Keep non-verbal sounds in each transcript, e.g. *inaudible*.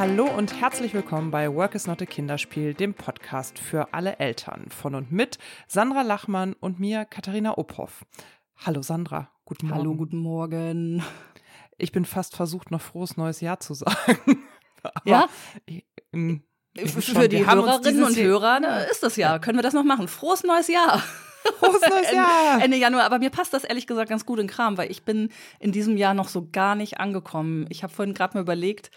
Hallo und herzlich willkommen bei Work is not a Kinderspiel, dem Podcast für alle Eltern. Von und mit Sandra Lachmann und mir, Katharina Ophoff. Hallo Sandra, guten Morgen. Hallo, guten Morgen. Ich bin fast versucht, noch frohes neues Jahr zu sagen. *laughs* ja? Ich, ähm, für die Hörerinnen und Hörer ne, ist das ja. Können wir das noch machen? Frohes neues Jahr. Frohes neues *laughs* Jahr. Ende, Ende Januar. Aber mir passt das ehrlich gesagt ganz gut in Kram, weil ich bin in diesem Jahr noch so gar nicht angekommen. Ich habe vorhin gerade mal überlegt,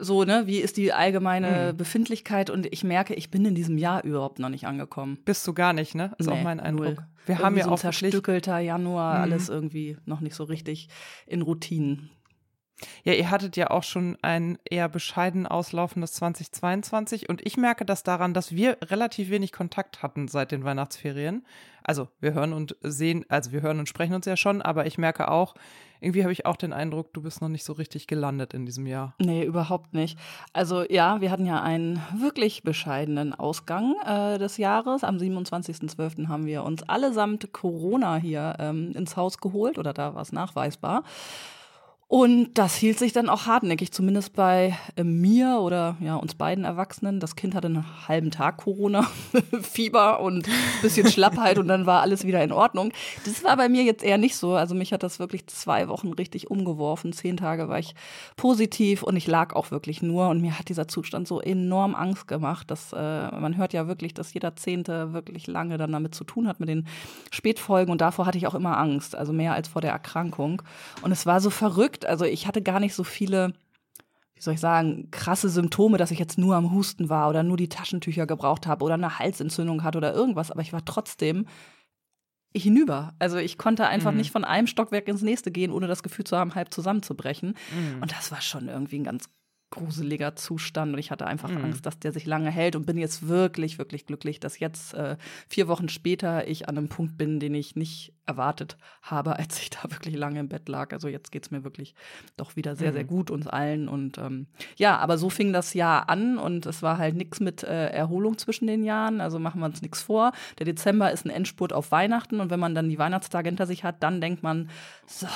so, ne, wie ist die allgemeine mhm. Befindlichkeit und ich merke, ich bin in diesem Jahr überhaupt noch nicht angekommen. Bist du gar nicht, ne? Ist nee, auch mein Eindruck. Null. Wir irgendwie haben ja so auch zerstückelter Januar, mhm. alles irgendwie noch nicht so richtig in Routinen. Ja, ihr hattet ja auch schon ein eher bescheiden auslaufendes 2022 und ich merke das daran, dass wir relativ wenig Kontakt hatten seit den Weihnachtsferien. Also wir hören und sehen, also wir hören und sprechen uns ja schon, aber ich merke auch, irgendwie habe ich auch den Eindruck, du bist noch nicht so richtig gelandet in diesem Jahr. Nee, überhaupt nicht. Also ja, wir hatten ja einen wirklich bescheidenen Ausgang äh, des Jahres. Am 27.12. haben wir uns allesamt Corona hier ähm, ins Haus geholt oder da war es nachweisbar. Und das hielt sich dann auch hartnäckig, zumindest bei äh, mir oder ja, uns beiden Erwachsenen. Das Kind hatte einen halben Tag Corona, *laughs* Fieber und bisschen Schlappheit und dann war alles wieder in Ordnung. Das war bei mir jetzt eher nicht so. Also mich hat das wirklich zwei Wochen richtig umgeworfen. Zehn Tage war ich positiv und ich lag auch wirklich nur. Und mir hat dieser Zustand so enorm Angst gemacht, dass äh, man hört ja wirklich, dass jeder Zehnte wirklich lange dann damit zu tun hat mit den Spätfolgen. Und davor hatte ich auch immer Angst, also mehr als vor der Erkrankung. Und es war so verrückt also ich hatte gar nicht so viele, wie soll ich sagen, krasse Symptome, dass ich jetzt nur am Husten war oder nur die Taschentücher gebraucht habe oder eine Halsentzündung hatte oder irgendwas. Aber ich war trotzdem hinüber. Also ich konnte einfach mhm. nicht von einem Stockwerk ins nächste gehen, ohne das Gefühl zu haben, halb zusammenzubrechen. Mhm. Und das war schon irgendwie ein ganz gruseliger Zustand und ich hatte einfach mhm. Angst, dass der sich lange hält und bin jetzt wirklich, wirklich glücklich, dass jetzt äh, vier Wochen später ich an einem Punkt bin, den ich nicht erwartet habe, *laughs* als ich da wirklich lange im Bett lag. Also jetzt geht es mir wirklich doch wieder sehr, mhm. sehr gut uns allen und ähm, ja, aber so fing das Jahr an und es war halt nichts mit äh, Erholung zwischen den Jahren, also machen wir uns nichts vor. Der Dezember ist ein Endspurt auf Weihnachten und wenn man dann die Weihnachtstage hinter sich hat, dann denkt man, so,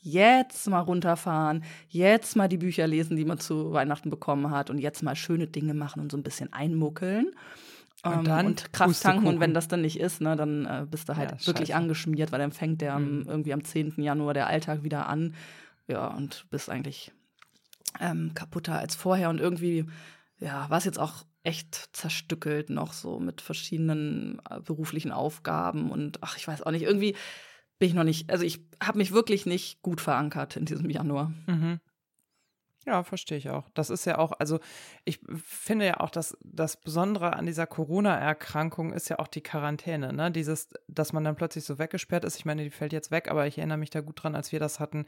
jetzt mal runterfahren, jetzt mal die Bücher lesen, die man zu Weihnachten bekommen hat und jetzt mal schöne Dinge machen und so ein bisschen einmuckeln. Und, ähm, dann und Kraft tanken und wenn das dann nicht ist, ne, dann äh, bist du halt ja, wirklich angeschmiert, weil dann fängt der mhm. irgendwie am 10. Januar der Alltag wieder an. Ja, und bist eigentlich ähm, kaputter als vorher und irgendwie, ja, war es jetzt auch echt zerstückelt noch so mit verschiedenen äh, beruflichen Aufgaben und ach, ich weiß auch nicht, irgendwie bin ich noch nicht, also ich habe mich wirklich nicht gut verankert in diesem Januar. Mhm. Ja, verstehe ich auch. Das ist ja auch, also ich finde ja auch, dass das Besondere an dieser Corona-Erkrankung ist ja auch die Quarantäne, ne? Dieses, dass man dann plötzlich so weggesperrt ist. Ich meine, die fällt jetzt weg, aber ich erinnere mich da gut dran, als wir das hatten.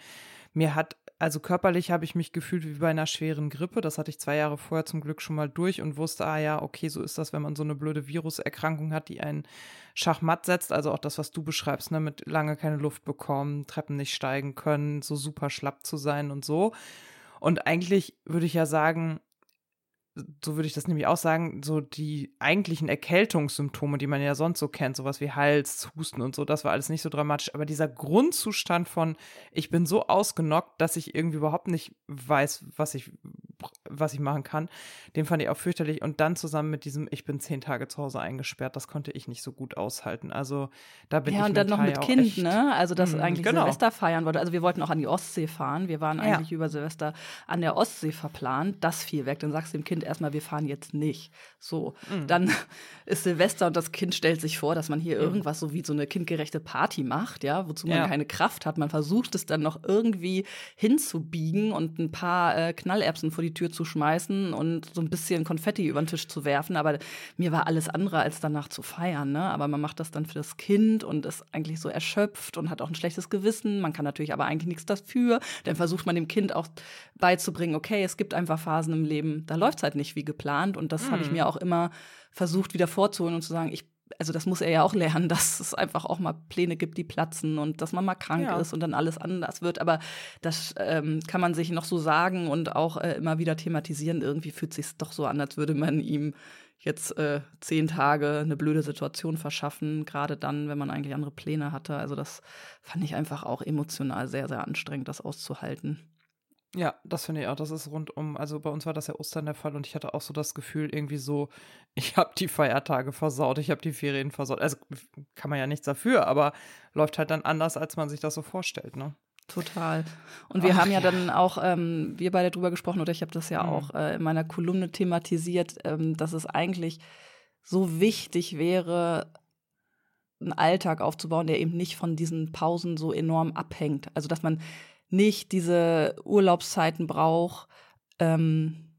Mir hat, also körperlich habe ich mich gefühlt wie bei einer schweren Grippe. Das hatte ich zwei Jahre vorher zum Glück schon mal durch und wusste, ah ja, okay, so ist das, wenn man so eine blöde Viruserkrankung hat, die einen Schachmatt setzt. Also auch das, was du beschreibst, ne? Mit lange keine Luft bekommen, Treppen nicht steigen können, so super schlapp zu sein und so. Und eigentlich würde ich ja sagen, so würde ich das nämlich auch sagen, so die eigentlichen Erkältungssymptome, die man ja sonst so kennt, sowas wie Hals, Husten und so, das war alles nicht so dramatisch. Aber dieser Grundzustand von, ich bin so ausgenockt, dass ich irgendwie überhaupt nicht weiß, was ich, was ich machen kann, den fand ich auch fürchterlich. Und dann zusammen mit diesem, ich bin zehn Tage zu Hause eingesperrt, das konnte ich nicht so gut aushalten. Also da bin ja, ich Ja, und dann noch mit Kind, echt, ne? Also, dass mh, eigentlich genau. Silvester feiern wollte. Also, wir wollten auch an die Ostsee fahren. Wir waren eigentlich ja. über Silvester an der Ostsee verplant. Das fiel weg. Dann sagst du dem Kind, Kind erstmal, wir fahren jetzt nicht. So, mhm. dann *laughs* ist Silvester und das Kind stellt sich vor, dass man hier mhm. irgendwas so wie so eine kindgerechte Party macht, ja, wozu man ja. keine Kraft hat. Man versucht es dann noch irgendwie hinzubiegen und ein paar äh, Knallerbsen vor die Tür zu schmeißen und so ein bisschen Konfetti über den Tisch zu werfen. Aber mir war alles andere als danach zu feiern. Ne? Aber man macht das dann für das Kind und ist eigentlich so erschöpft und hat auch ein schlechtes Gewissen. Man kann natürlich aber eigentlich nichts dafür. Dann versucht man dem Kind auch beizubringen, okay, es gibt einfach Phasen im Leben, da läuft es halt nicht wie geplant. Und das mhm. habe ich mir auch immer versucht, wieder vorzuholen und zu sagen, ich also das muss er ja auch lernen, *laughs* dass es einfach auch mal Pläne gibt, die platzen und dass man mal krank ja. ist und dann alles anders wird. Aber das ähm, kann man sich noch so sagen und auch äh, immer wieder thematisieren. Irgendwie fühlt sich doch so an, als würde man ihm jetzt äh, zehn Tage eine blöde Situation verschaffen, gerade dann, wenn man eigentlich andere Pläne hatte. Also das fand ich einfach auch emotional sehr, sehr anstrengend, das auszuhalten. Ja, das finde ich auch. Das ist rundum. Also bei uns war das ja Ostern der Fall und ich hatte auch so das Gefühl, irgendwie so, *laughs* ich habe die Feiertage versaut, ich habe die Ferien versaut. Also kann man ja nichts dafür, aber läuft halt dann anders, als man sich das so vorstellt, ne? Total. Und wir Ach, haben ja, ja, dann auch, ähm, wir beide drüber gesprochen, oder ich habe das ja mhm. auch äh, in meiner Kolumne thematisiert, ähm, dass es eigentlich so wichtig wäre, einen Alltag aufzubauen, der eben nicht von diesen Pausen so enorm abhängt. Also dass man nicht diese Urlaubszeiten braucht, ähm,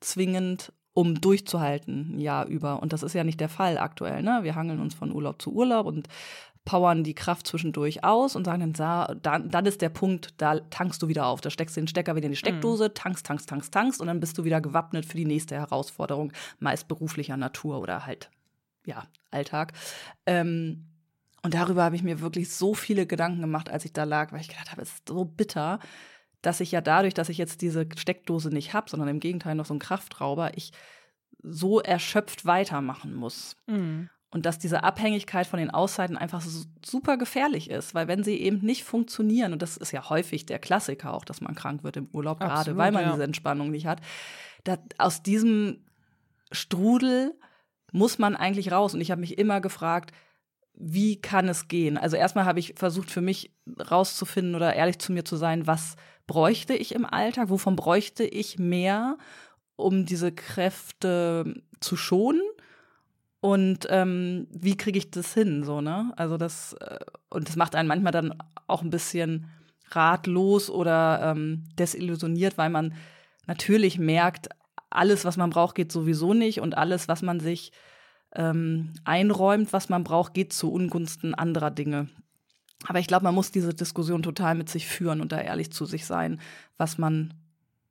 zwingend, um durchzuhalten, ein Jahr über. Und das ist ja nicht der Fall aktuell. Ne? Wir hangeln uns von Urlaub zu Urlaub und powern die Kraft zwischendurch aus und sagen dann, dann, dann ist der Punkt, da tankst du wieder auf. Da steckst du den Stecker wieder in die Steckdose, mhm. tankst, tankst, tankst, tankst und dann bist du wieder gewappnet für die nächste Herausforderung, meist beruflicher Natur oder halt, ja, Alltag. Ähm, und darüber habe ich mir wirklich so viele Gedanken gemacht, als ich da lag, weil ich gedacht habe, es ist so bitter, dass ich ja dadurch, dass ich jetzt diese Steckdose nicht habe, sondern im Gegenteil noch so ein Kraftrauber, ich so erschöpft weitermachen muss. Mhm. Und dass diese Abhängigkeit von den Auszeiten einfach so super gefährlich ist, weil wenn sie eben nicht funktionieren, und das ist ja häufig der Klassiker auch, dass man krank wird im Urlaub, Absolut, gerade weil man ja. diese Entspannung nicht hat, aus diesem Strudel muss man eigentlich raus. Und ich habe mich immer gefragt, wie kann es gehen? Also erstmal habe ich versucht für mich rauszufinden oder ehrlich zu mir zu sein, was bräuchte ich im Alltag, wovon bräuchte ich mehr, um diese Kräfte zu schonen und ähm, wie kriege ich das hin, so ne? Also das äh, und das macht einen manchmal dann auch ein bisschen ratlos oder ähm, desillusioniert, weil man natürlich merkt, alles, was man braucht, geht sowieso nicht und alles, was man sich ähm, einräumt, was man braucht, geht zu Ungunsten anderer Dinge. Aber ich glaube, man muss diese Diskussion total mit sich führen und da ehrlich zu sich sein, was man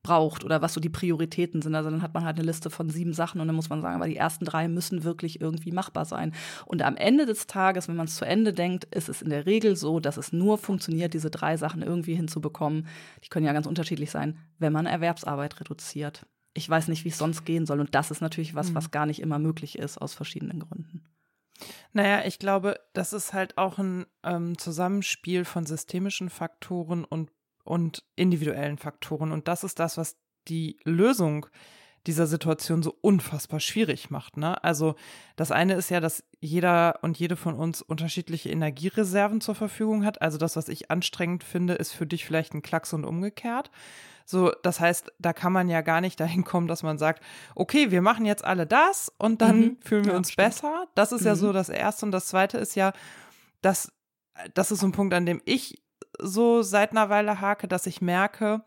braucht oder was so die Prioritäten sind. Also dann hat man halt eine Liste von sieben Sachen und dann muss man sagen, aber die ersten drei müssen wirklich irgendwie machbar sein. Und am Ende des Tages, wenn man es zu Ende denkt, ist es in der Regel so, dass es nur funktioniert, diese drei Sachen irgendwie hinzubekommen. Die können ja ganz unterschiedlich sein, wenn man Erwerbsarbeit reduziert ich weiß nicht, wie es sonst gehen soll. Und das ist natürlich was, mhm. was gar nicht immer möglich ist, aus verschiedenen Gründen. Naja, ich glaube, das ist halt auch ein ähm, Zusammenspiel von systemischen Faktoren und, und individuellen Faktoren. Und das ist das, was die Lösung dieser Situation so unfassbar schwierig macht. Ne? Also das eine ist ja, dass jeder und jede von uns unterschiedliche Energiereserven zur Verfügung hat. Also das, was ich anstrengend finde, ist für dich vielleicht ein Klacks und umgekehrt. So, das heißt, da kann man ja gar nicht dahin kommen, dass man sagt, okay, wir machen jetzt alle das und dann mhm. fühlen wir ja, uns stimmt. besser. Das ist mhm. ja so das Erste. Und das Zweite ist ja, dass das ist so ein Punkt, an dem ich so seit einer Weile hake, dass ich merke,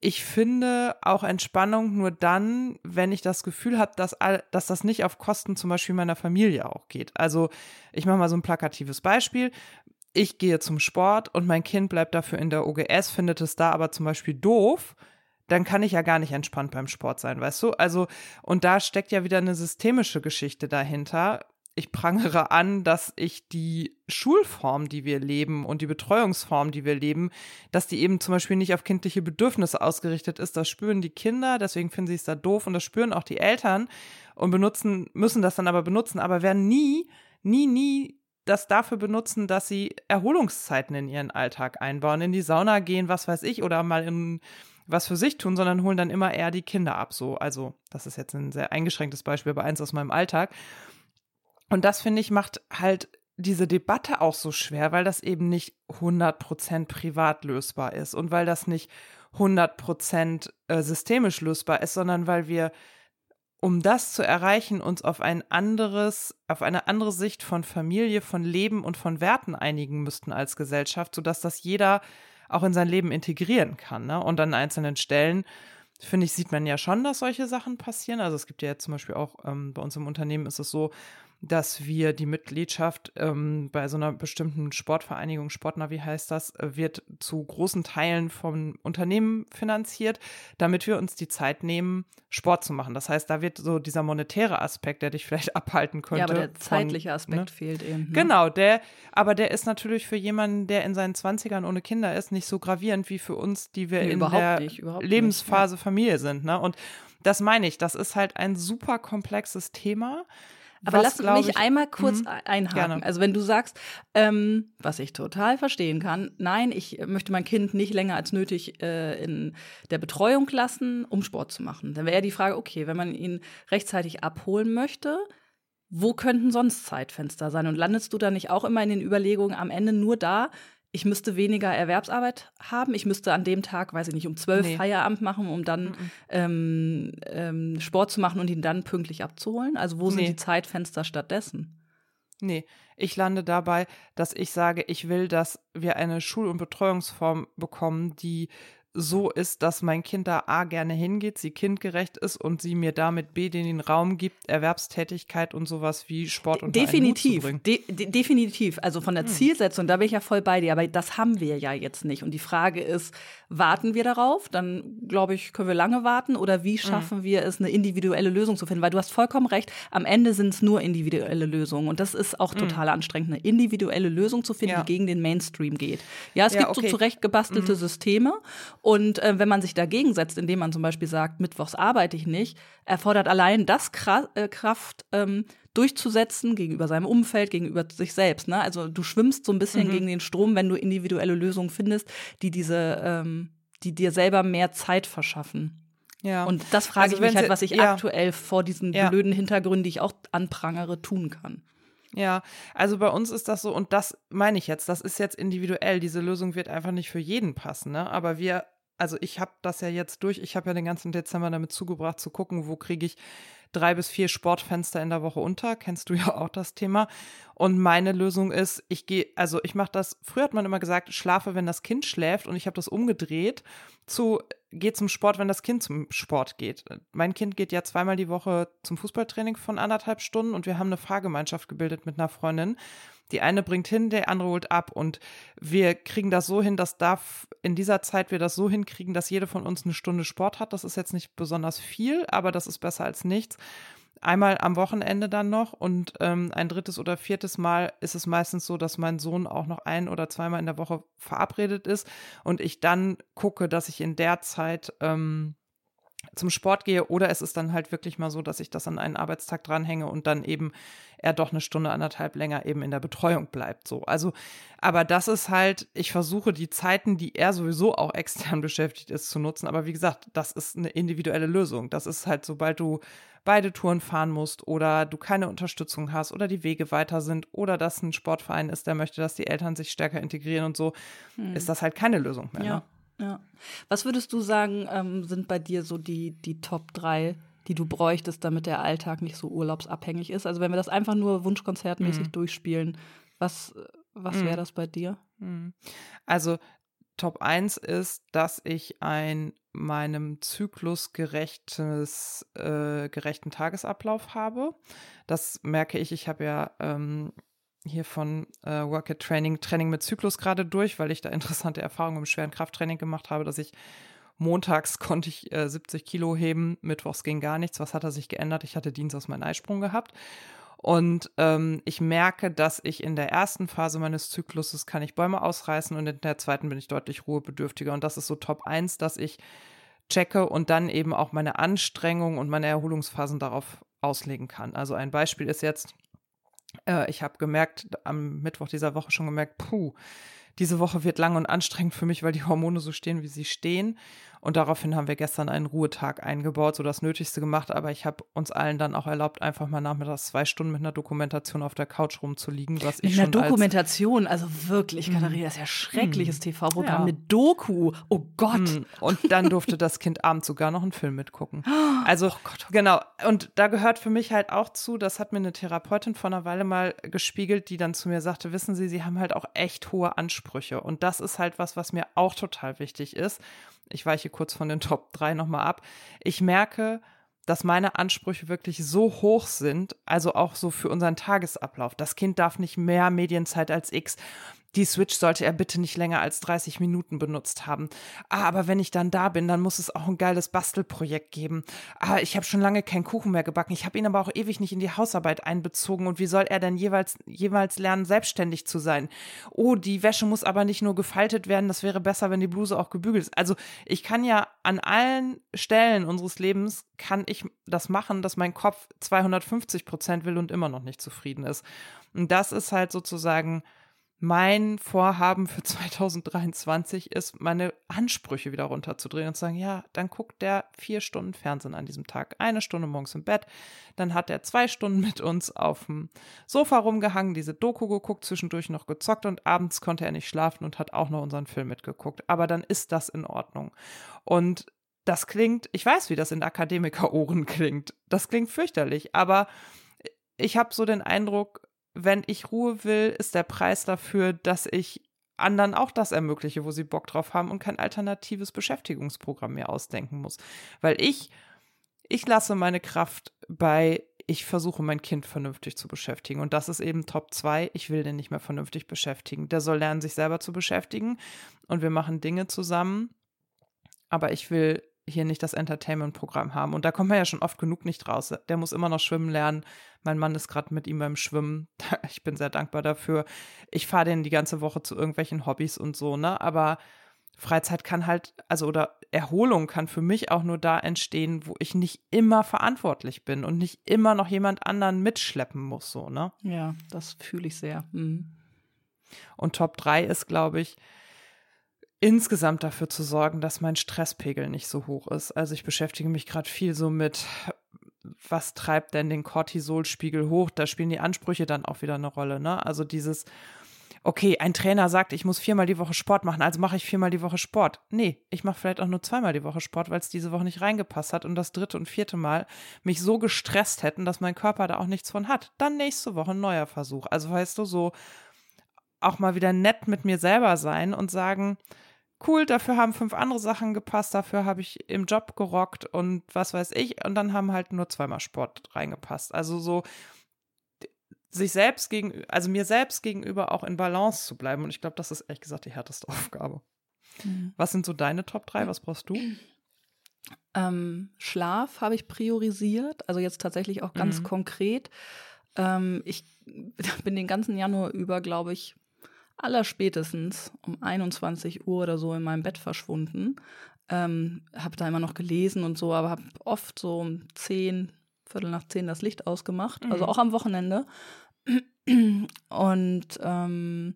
ich finde auch Entspannung nur dann, wenn ich das Gefühl habe, dass, dass das nicht auf Kosten zum Beispiel meiner Familie auch geht. Also ich mache mal so ein plakatives Beispiel ich gehe zum Sport und mein Kind bleibt dafür in der OGS, findet es da aber zum Beispiel doof, dann kann ich ja gar nicht entspannt beim Sport sein, weißt du? Also, und da steckt ja wieder eine systemische Geschichte dahinter. Ich prangere an, dass ich die Schulform, die wir leben und die Betreuungsform, die wir leben, dass die eben zum Beispiel nicht auf kindliche Bedürfnisse ausgerichtet ist. Das spüren die Kinder, deswegen finden sie es da doof und das spüren auch die Eltern und benutzen, müssen das dann aber benutzen, aber werden nie, nie, nie das dafür benutzen, dass sie Erholungszeiten in ihren Alltag einbauen, in die Sauna gehen, was weiß ich, oder mal in was für sich tun, sondern holen dann immer eher die Kinder ab. So, also, das ist jetzt ein sehr eingeschränktes Beispiel, aber eins aus meinem Alltag. Und das, finde ich, macht halt diese Debatte auch so schwer, weil das eben nicht 100% privat lösbar ist und weil das nicht 100% äh, systemisch lösbar ist, sondern weil wir um das zu erreichen, uns auf ein anderes, auf eine andere Sicht von Familie, von Leben und von Werten einigen müssten als Gesellschaft, sodass das jeder auch in sein Leben integrieren kann. Ne? Und an einzelnen Stellen, finde ich, sieht man ja schon, dass solche Sachen passieren. Also es gibt ja jetzt zum Beispiel auch ähm, bei uns im Unternehmen ist es so, dass wir die Mitgliedschaft ähm, bei so einer bestimmten Sportvereinigung, Sportnavi heißt das, äh, wird zu großen Teilen vom Unternehmen finanziert, damit wir uns die Zeit nehmen, Sport zu machen. Das heißt, da wird so dieser monetäre Aspekt, der dich vielleicht *laughs* abhalten könnte. Ja, aber der zeitliche von, Aspekt ne? fehlt eben. Ne? Genau, der, aber der ist natürlich für jemanden, der in seinen Zwanzigern ohne Kinder ist, nicht so gravierend wie für uns, die wir nee, in der nicht, Lebensphase nicht, ja. Familie sind. Ne? Und das meine ich, das ist halt ein super komplexes Thema Aber was, lass mich ich, einmal kurz Mhm. einhaken. Gerne. Also wenn du sagst, ähm, was ich total verstehen kann, nein, ich möchte mein Kind nicht länger als nötig äh, in der Betreuung lassen, um Sport zu machen. Dann wäre ja die Frage, okay, wenn man ihn rechtzeitig abholen möchte, wo könnten sonst Zeitfenster sein? Und landest du da nicht auch immer in den Überlegungen am Ende nur da, ich müsste weniger Erwerbsarbeit haben, ich müsste an dem Tag, weiß ich nicht, um zwölf Nee. Feierabend machen, um dann Mhm. ähm, ähm, Sport zu machen und ihn dann pünktlich abzuholen? Also wo sind Nee. die Zeitfenster stattdessen? Nee, ich lande dabei, dass ich sage, ich will, dass wir eine Schul- und Betreuungsform bekommen, die so ist, dass mein Kind da A gerne hingeht, sie kindgerecht ist und sie mir damit B den Raum gibt, Erwerbstätigkeit und sowas wie Sport und Definitiv, Zu bringen. de de definitiv. Also von der Hm. Zielsetzung, da bin ich ja voll bei dir, aber das haben wir ja jetzt nicht. Und die Frage ist, warten wir darauf? Dann glaube ich, können wir lange warten oder Hm. wie schaffen wir es, eine individuelle Lösung zu finden? Weil du hast vollkommen recht, am Ende sind es nur individuelle Lösungen. Und das ist auch total anstrengend, eine individuelle Lösung zu finden, Hm. Ja. die gegen den Mainstream geht. Ja, es Ja, gibt okay. Hm. so zurecht gebastelte Systeme. Und äh, wenn man sich dagegen setzt, indem man zum Beispiel sagt, mittwochs arbeite ich nicht, erfordert allein das Kra äh, Kraft, ähm, durchzusetzen gegenüber seinem Umfeld, gegenüber sich selbst. Ne? Also du schwimmst so ein bisschen Mhm. gegen den Strom, wenn du individuelle Lösungen findest, die diese, ähm, die dir selber mehr Zeit verschaffen. Ja. Und das frage Also ich mich halt, was ich ja. aktuell vor diesen Ja. blöden Hintergründen, die ich auch anprangere, tun kann. Ja, also bei uns ist das so, und das meine ich jetzt, das ist jetzt individuell. Diese Lösung wird einfach nicht für jeden passen, ne? Aber wir, also ich habe das ja jetzt durch, ich habe ja den ganzen Dezember damit zugebracht zu gucken, wo kriege ich drei bis vier Sportfenster in der Woche unter. Kennst du ja *laughs* auch das Thema. Und meine Lösung ist, ich gehe, also ich mache das, früher hat man immer gesagt, schlafe, wenn das Kind schläft, und ich habe das umgedreht zu, geh zum Sport, wenn das Kind zum Sport geht. Mein Kind geht ja zweimal die Woche zum Fußballtraining von anderthalb Stunden und wir haben eine Fahrgemeinschaft gebildet mit einer Freundin. Die eine bringt hin, der andere holt ab und wir kriegen das so hin, dass darf in dieser Zeit wir das so hinkriegen, dass jede von uns eine Stunde Sport hat. Das ist jetzt nicht besonders viel, aber das ist besser als nichts. Einmal am Wochenende dann noch und ähm, ein drittes oder viertes Mal ist es meistens so, dass mein Sohn auch noch ein oder zweimal in der Woche verabredet ist und ich dann gucke, dass ich in der Zeit ähm, zum Sport gehe oder es ist dann halt wirklich mal so, dass ich das an einen Arbeitstag dranhänge und dann eben er doch eine Stunde, anderthalb länger eben in der Betreuung bleibt. So, also, aber das ist halt, ich versuche die Zeiten, die er sowieso auch *laughs* extern beschäftigt ist, zu nutzen. Aber wie gesagt, das ist eine individuelle Lösung. Das ist halt, sobald du beide Touren fahren musst oder du keine Unterstützung hast oder die Wege weiter sind oder das ein Sportverein ist, der möchte, dass die Eltern sich stärker integrieren und so, ist das halt keine Lösung mehr. Ja. Ne? Ja. Was würdest du sagen, ähm, sind bei dir so die, die Top 3, die du bräuchtest, damit der Alltag nicht so urlaubsabhängig ist? Also wenn wir das einfach nur wunschkonzertmäßig Mhm. durchspielen, was, was Mhm. wäre das bei dir? Mhm. Also Top 1 ist, dass ich ein meinem Zyklus gerechtes, äh, gerechten Tagesablauf habe. Das merke ich. Ich habe ja ähm, hier von äh, Work at Training Training mit Zyklus gerade durch, weil ich da interessante Erfahrungen im schweren Krafttraining gemacht habe, dass ich montags *laughs* konnte ich äh, 70 Kilo heben, mittwochs ging gar nichts. Was hat er sich geändert? Ich hatte dienstags meinen Eisprung gehabt. Und ähm, ich merke, dass ich in der ersten Phase meines Zykluses kann ich Bäume ausreißen und in der zweiten bin ich deutlich ruhebedürftiger. Und das ist so Top 1, dass ich checke und dann eben auch meine Anstrengung und meine Erholungsphasen darauf auslegen kann. Also ein Beispiel ist jetzt, äh, ich habe gemerkt, am Mittwoch dieser Woche schon gemerkt, puh, diese Woche wird lang und anstrengend für mich, weil die Hormone so stehen, wie sie stehen. Und daraufhin haben wir gestern einen Ruhetag eingebaut, so das Nötigste gemacht. Aber ich habe uns allen dann auch erlaubt, einfach mal nachmittags zwei Stunden mit einer Dokumentation auf der Couch rumzuliegen, was Mit ich einer schon als Dokumentation, also wirklich, Katharina, das ist ja schreckliches TV-Programm Ja. mit Doku. Oh Gott. Mm, Und dann durfte das Kind abends sogar noch einen Film mitgucken. *gasps* Also, genau. Und da gehört für mich halt auch zu, das hat mir eine Therapeutin vor einer Weile mal gespiegelt, die dann zu mir sagte, wissen Sie, Sie haben halt auch echt hohe Ansprüche. Und das ist halt was, was mir auch total wichtig ist. Ich weiche kurz von den *laughs* Top 3 nochmal ab. Ich merke, dass meine Ansprüche wirklich so hoch sind, also auch so für unseren Tagesablauf. Das Kind darf nicht mehr Medienzeit als X. die Switch sollte er bitte nicht länger als 30 Minuten benutzt haben. Ah, aber wenn ich dann da bin, dann muss es auch ein geiles Bastelprojekt geben. Ah, ich habe schon lange keinen Kuchen mehr gebacken. Ich habe ihn aber auch ewig nicht in die Hausarbeit einbezogen. Und wie soll er denn jeweils, jeweils lernen, selbstständig zu sein? Oh, die Wäsche muss aber nicht nur gefaltet werden. Das wäre besser, wenn die Bluse auch gebügelt ist. Also ich kann ja an allen Stellen unseres Lebens kann ich das machen, dass mein Kopf 250 Prozent will und immer noch nicht zufrieden ist. Und das ist halt sozusagen mein Vorhaben für *laughs* 2023 ist, meine Ansprüche wieder runterzudrehen und zu sagen, ja, dann guckt der vier Stunden Fernsehen an diesem Tag, eine Stunde morgens im Bett, dann hat er zwei Stunden mit uns auf dem Sofa rumgehangen, diese Doku geguckt, zwischendurch noch gezockt und abends konnte er nicht schlafen und hat auch noch unseren Film mitgeguckt. Aber dann ist das in Ordnung. Und das klingt, ich weiß, wie das in Akademikerohren klingt. Das klingt fürchterlich, aber ich habe so den Eindruck, wenn ich Ruhe will, ist der Preis dafür, dass ich anderen auch das ermögliche, wo sie Bock drauf haben und kein alternatives Beschäftigungsprogramm mehr ausdenken muss. Weil ich, ich lasse meine Kraft bei, ich versuche mein Kind vernünftig zu beschäftigen. Und das ist eben Top 2. Ich will den nicht mehr vernünftig beschäftigen. Der soll lernen, sich selber zu beschäftigen. Und wir machen Dinge zusammen. Aber ich will hier nicht das Entertainment-Programm haben. Und da kommt man ja schon oft genug nicht raus. Der muss immer noch schwimmen lernen. Mein Mann ist gerade mit ihm beim Schwimmen. *laughs* Ich bin sehr dankbar dafür. Ich fahre den die ganze Woche zu irgendwelchen Hobbys und so, ne? Aber Freizeit kann halt, also oder Erholung kann für mich auch nur da entstehen, wo ich nicht immer verantwortlich bin und nicht immer noch jemand anderen mitschleppen muss, so, ne? Ja, das fühle ich sehr. Mhm. Und Top 3 ist, glaube ich, insgesamt dafür zu sorgen, dass mein Stresspegel nicht so hoch ist. Also ich beschäftige mich gerade viel so mit, was treibt denn den Cortisolspiegel hoch? Da spielen die Ansprüche dann auch wieder eine Rolle. Ne? Also dieses, okay, ein Trainer sagt, ich muss viermal die Woche Sport machen, also mache ich viermal die Woche Sport. Nee, ich mache vielleicht auch nur zweimal die Woche Sport, weil es diese Woche nicht reingepasst hat und das dritte und vierte Mal mich so gestresst hätten, dass mein Körper da auch nichts von hat. Dann nächste Woche ein neuer Versuch. Also weißt du, so auch mal wieder nett mit mir selber sein und sagen, cool, dafür haben fünf andere Sachen gepasst, dafür habe ich im Job gerockt und was weiß ich. Und dann haben halt nur zweimal Sport reingepasst. Also so sich selbst gegen, also mir selbst gegenüber auch in Balance zu bleiben. Und ich glaube, das ist ehrlich gesagt die härteste *laughs* Aufgabe. Mhm. Was sind so deine Top 3? Was brauchst du? Ähm, Schlaf habe ich priorisiert, also jetzt tatsächlich auch ganz mhm. konkret. Ähm, ich *laughs* bin den ganzen Januar über, glaube ich, allerspätestens um 21 Uhr oder so in meinem Bett verschwunden. Ähm, habe da immer noch gelesen und so, aber habe oft so um 10, Viertel nach 10 das Licht ausgemacht, also mhm. also auch am Wochenende. Und ähm,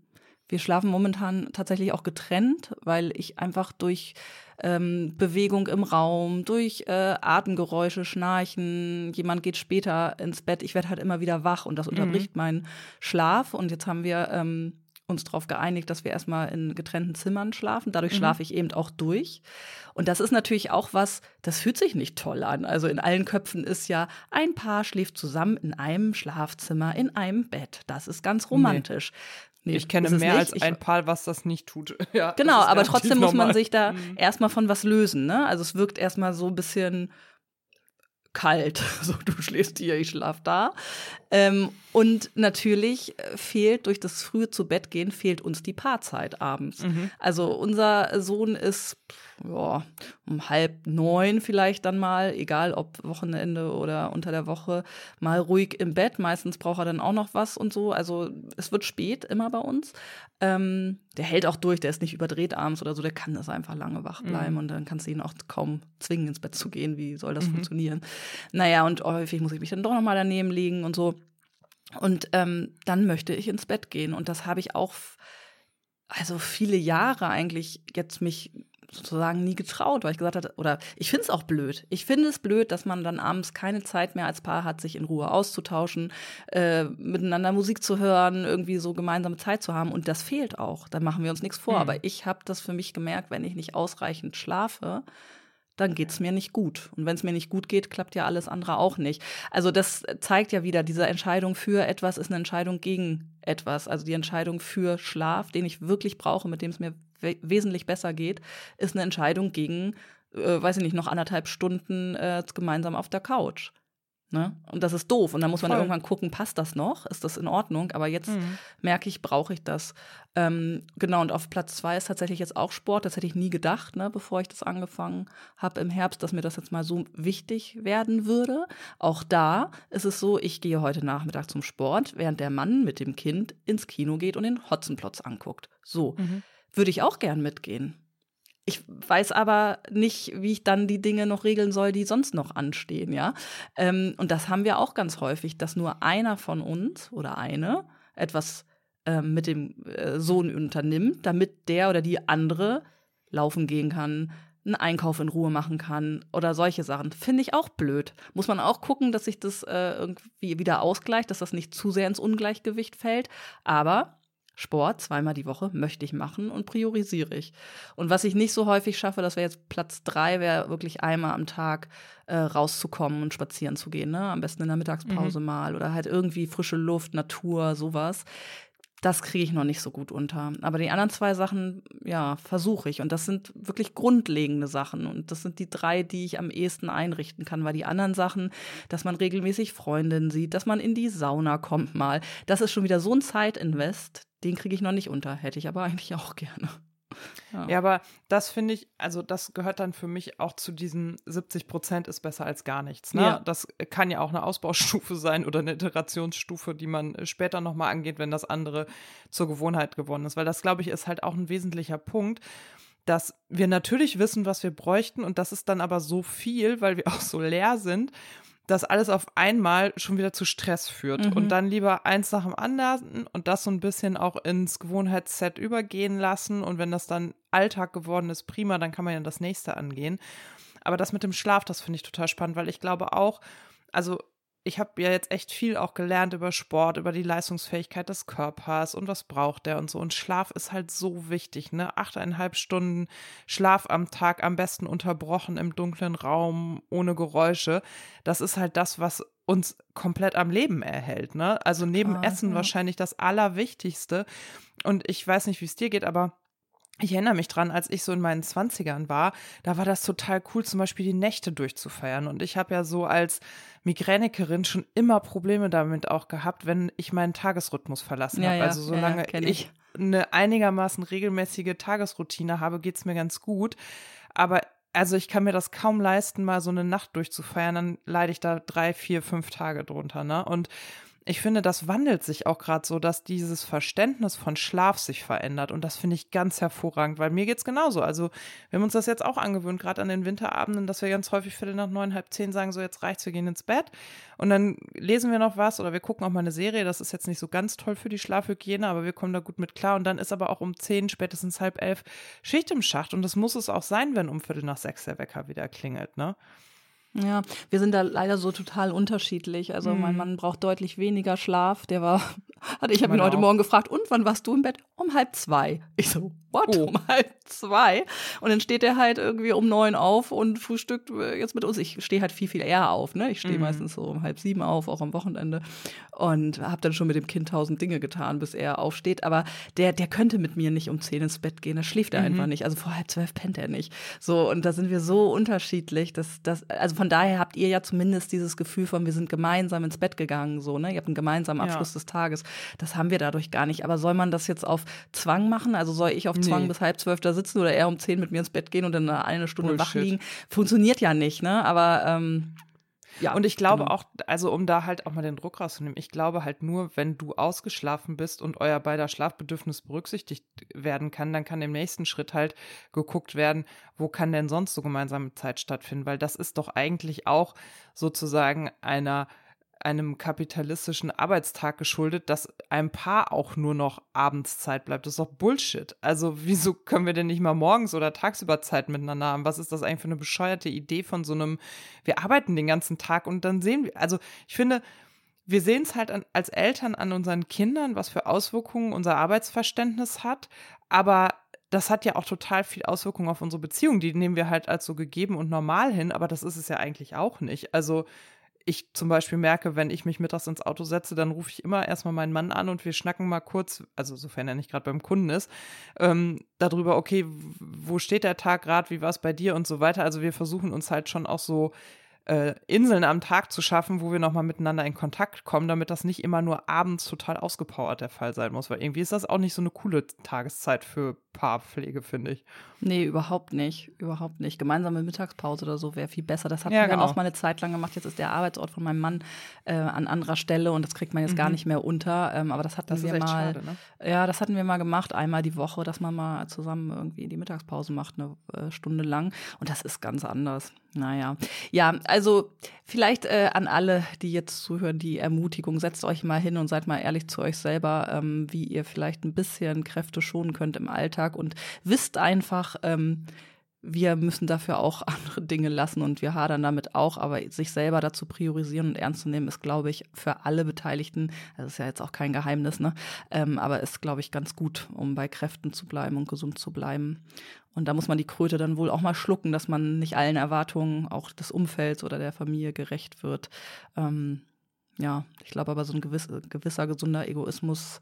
wir schlafen momentan tatsächlich auch getrennt, weil ich einfach durch ähm, Bewegung im Raum, durch äh, Atemgeräusche, Schnarchen, jemand geht später ins Bett, ich werde halt immer wieder wach und das mhm. unterbricht mhm. meinen Schlaf. Und jetzt haben wir ähm, uns darauf geeinigt, dass wir erstmal in getrennten Zimmern schlafen. Dadurch mhm. schlafe ich eben auch durch. Und das ist natürlich auch was, das fühlt sich nicht toll an. Also in allen Köpfen ist ja, ein Paar schläft zusammen in einem Schlafzimmer, in einem Bett. Das ist ganz romantisch. Nee. ich kenne mehr als ein Paar, was das nicht tut. *laughs* Ja, genau, aber trotzdem muss man sich da mhm. erstmal von was lösen. Ne? Also es wirkt erstmal so ein bisschen kalt. *laughs* So, du schläfst hier, ich schlaf da. Ähm, und natürlich äh, fehlt durch das frühe zu Bett gehen, fehlt uns die Paarzeit abends. Mhm. Also unser Sohn ist ja, um halb neun vielleicht dann mal, egal ob Wochenende oder unter der Woche, mal ruhig im Bett. Meistens braucht er dann auch noch was und so. Also es wird spät immer bei uns. Ähm, der hält auch durch, der ist nicht überdreht abends oder so, der kann das einfach lange wach bleiben mhm. und dann kannst du ihn auch kaum zwingen, ins Bett zu gehen. Wie soll das mhm. funktionieren? Naja, und häufig muss ich mich dann doch nochmal daneben legen und so. Und ähm, dann möchte ich ins Bett gehen. Und das habe ich auch also viele Jahre eigentlich jetzt mich sozusagen nie getraut, weil ich gesagt hatte, oder ich finde es auch blöd. Ich finde es blöd, dass man dann abends keine Zeit mehr als Paar hat, sich in Ruhe auszutauschen, äh, miteinander Musik zu hören, irgendwie so gemeinsame Zeit zu haben. Und das fehlt auch. Da machen wir uns nichts vor. Mhm. Aber ich habe das für mich gemerkt, wenn ich nicht ausreichend schlafe, dann geht es mir nicht gut. Und wenn es mir nicht gut geht, klappt ja alles andere auch nicht. Also das zeigt ja wieder, diese Entscheidung für etwas ist eine Entscheidung gegen etwas. Also die Entscheidung für Schlaf, den ich wirklich brauche, mit dem es mir we wesentlich besser geht, ist eine Entscheidung gegen, äh, weiß ich nicht, noch anderthalb Stunden äh, gemeinsam auf der Couch. Ne? Und das ist doof. Und dann muss man Voll. irgendwann gucken, passt das noch? Ist das in Ordnung? Aber jetzt Mhm. merke ich, brauche ich das. Ähm, genau, und auf Platz zwei ist tatsächlich jetzt auch Sport. Das hätte ich nie gedacht, ne, bevor ich das angefangen habe im Herbst, dass mir das jetzt mal so wichtig werden würde. Auch da ist es so, ich gehe heute Nachmittag zum Sport, während der Mann mit dem Kind ins Kino geht und den Hotzenplotz anguckt. So, Mhm. Würde ich auch gern mitgehen. Ich weiß aber nicht, wie ich dann die Dinge noch regeln soll, die sonst noch anstehen, ja. Ähm, und das haben wir auch ganz häufig, dass nur einer von uns oder eine etwas ähm, mit dem äh, Sohn unternimmt, damit der oder die andere laufen gehen kann, einen Einkauf in Ruhe machen kann oder solche Sachen. Finde ich auch blöd. Muss man auch gucken, dass sich das äh, irgendwie wieder ausgleicht, dass das nicht zu sehr ins Ungleichgewicht fällt. Aber Sport zweimal die Woche möchte ich machen und priorisiere ich. Und was ich nicht so häufig schaffe, das wäre jetzt Platz drei, wäre wirklich einmal am Tag äh, rauszukommen und spazieren zu gehen. Ne? Am besten in der Mittagspause mal oder halt irgendwie frische Luft, Natur, sowas. Das kriege ich noch nicht so gut unter. Aber die anderen zwei Sachen, ja, versuche ich. Und das sind wirklich grundlegende Sachen. Und das sind die drei, die ich am ehesten einrichten kann. Weil die anderen Sachen, dass man regelmäßig Freundinnen sieht, dass man in die Sauna kommt mal, das ist schon wieder so ein Zeitinvest, den kriege ich noch nicht unter. Hätte ich aber eigentlich auch gerne. Ja, aber das finde ich, also das gehört dann für mich auch zu diesen 70 Prozent ist besser als gar nichts. Ne? Ja. Das kann ja auch eine Ausbaustufe *laughs* sein oder eine Iterationsstufe, die man äh, später nochmal angeht, wenn das andere zur Gewohnheit geworden ist. Weil das, glaube ich, ist halt auch ein wesentlicher Punkt, dass wir natürlich wissen, was wir bräuchten und das ist dann aber so viel, weil wir *laughs* auch so leer sind, dass alles auf einmal schon wieder zu Stress führt. Mhm. Und dann lieber eins nach dem anderen und das so ein bisschen auch ins Gewohnheitsset übergehen lassen. Und wenn das dann Alltag geworden ist, prima, dann kann man ja das nächste angehen. Aber das mit dem Schlaf, das finde ich total spannend, weil ich glaube auch, also ich habe ja jetzt echt viel auch gelernt über Sport, über die Leistungsfähigkeit des Körpers und was braucht der und so. Und Schlaf ist halt so wichtig, ne? Achteinhalb Stunden Schlaf am Tag, am besten unterbrochen im dunklen Raum, ohne Geräusche. Das ist halt das, was uns komplett am Leben erhält, ne? Also neben Essen wahrscheinlich das Allerwichtigste. Und ich weiß nicht, wie es dir geht, aber ich erinnere mich dran, als ich so in meinen Zwanzigern war, da war das total cool, zum Beispiel die Nächte durchzufeiern. Und ich habe ja so als Migränikerin schon immer Probleme damit auch gehabt, wenn ich meinen Tagesrhythmus verlassen Ja, habe. ja, Also solange ja, ich. eine einigermaßen regelmäßige Tagesroutine habe, geht es mir ganz gut. Aber also ich kann mir das kaum leisten, mal so eine Nacht durchzufeiern, dann leide ich da drei, vier, fünf Tage drunter, ne? Und ich finde, das wandelt sich auch gerade so, dass dieses Verständnis von Schlaf sich verändert. Und das finde ich ganz hervorragend, weil mir geht's genauso. Also, wir haben uns das jetzt auch angewöhnt, gerade an den Winterabenden, dass wir ganz häufig Viertel nach neun, halb zehn sagen, so jetzt reicht's, wir gehen ins Bett. Und dann lesen wir noch was oder wir gucken auch mal eine Serie. Das ist jetzt nicht so ganz toll für die Schlafhygiene, aber wir kommen da gut mit klar. Und dann ist aber auch um zehn, spätestens halb elf Schicht im Schacht. Und das muss es auch sein, wenn um Viertel nach sechs der Wecker wieder klingelt, ne? Ja, wir sind da leider so total unterschiedlich. Also mein Mhm. Mann braucht deutlich weniger Schlaf. Der war, *laughs* hatte ich habe ihn heute auch. Morgen gefragt, und wann warst du im Bett? Um halb zwei. Ich so, what? Oh. Um halb zwei? Und dann steht er halt irgendwie um neun auf und frühstückt äh, jetzt mit uns. Ich stehe halt viel, viel eher auf. Ne? Ich stehe Mhm. meistens so um halb sieben auf, auch am Wochenende. Und habe dann schon mit dem Kind tausend Dinge getan, bis er aufsteht. Aber der, der könnte mit mir nicht um zehn ins Bett gehen. Da schläft er Mhm. einfach nicht. Also vor halb zwölf pennt er nicht. So, und da sind wir so unterschiedlich. Dass, dass, also von daher habt ihr ja zumindest dieses Gefühl von, wir sind gemeinsam ins Bett gegangen. So, ne? Ihr habt einen gemeinsamen Ja. Abschluss des Tages. Das haben wir dadurch gar nicht. Aber soll man das jetzt auf Zwang machen? Also soll ich auf Zwang Nee. bis halb zwölf da sitzen oder er um zehn mit mir ins Bett gehen und dann eine, Stunde wach Bullshit. liegen? Funktioniert ja nicht, ne? Aber ähm, ja. Und ich glaube genau. auch, also um da halt auch mal den Druck rauszunehmen, ich glaube halt nur, wenn du ausgeschlafen bist und euer beider Schlafbedürfnis berücksichtigt werden kann, dann kann im nächsten Schritt halt geguckt werden, wo kann denn sonst so gemeinsame Zeit stattfinden, weil das ist doch eigentlich auch sozusagen einer einem kapitalistischen Arbeitstag geschuldet, dass einem Paar auch nur noch abends Zeit bleibt. Das ist doch Bullshit. Also wieso können wir denn nicht mal morgens oder tagsüber Zeit miteinander haben? Was ist das eigentlich für eine bescheuerte Idee von so einem, wir arbeiten den ganzen Tag und dann sehen wir, also ich finde, wir sehen es halt an, als Eltern an unseren Kindern, was für Auswirkungen unser Arbeitsverständnis hat, aber das hat ja auch total viel Auswirkungen auf unsere Beziehung. Die nehmen wir halt als so gegeben und normal hin, aber das ist es ja eigentlich auch nicht. Also ich zum Beispiel merke, wenn ich mich mittags ins Auto setze, dann rufe ich immer erstmal meinen Mann an und wir schnacken mal kurz, also sofern er nicht gerade beim Kunden ist, ähm, darüber, okay, wo steht der Tag gerade, wie war es bei dir und so weiter. Also wir versuchen uns halt schon auch so äh, Inseln am Tag zu schaffen, wo wir nochmal miteinander in Kontakt kommen, damit das nicht immer nur abends total ausgepowert der Fall sein muss. Weil irgendwie ist das auch nicht so eine coole Tageszeit für Paarpflege, finde ich. Nee, überhaupt nicht. Überhaupt nicht. Gemeinsame Mittagspause oder so wäre viel besser. Das hatten Ja, wir genau. auch mal eine Zeit lang gemacht. Jetzt ist der Arbeitsort von meinem Mann äh, an anderer Stelle und das kriegt man jetzt gar nicht mehr unter. Ähm, aber das hatten Mhm. Das wir mal. schade, ne? Ja, das hatten wir mal gemacht, einmal die Woche, dass man mal zusammen irgendwie die Mittagspause macht, eine äh, Stunde lang. Und das ist ganz anders. Naja. Ja, also vielleicht äh, an alle, die jetzt zuhören, die Ermutigung, setzt euch mal hin und seid mal ehrlich zu euch selber, ähm, wie ihr vielleicht ein bisschen Kräfte schonen könnt im Alltag und wisst einfach, ähm, wir müssen dafür auch *laughs* andere Dinge lassen und wir hadern damit auch, aber sich selber dazu priorisieren und ernst zu nehmen, ist, glaube ich, für alle Beteiligten, das ist ja jetzt auch kein Geheimnis, ne? Ähm, aber ist, glaube ich, ganz gut, um bei Kräften zu bleiben und gesund zu bleiben. Und da muss man die Kröte dann wohl auch mal schlucken, dass man nicht allen Erwartungen auch des Umfelds oder der Familie gerecht wird. Ähm, ja, ich glaube aber so ein gewiss, gewisser gesunder Egoismus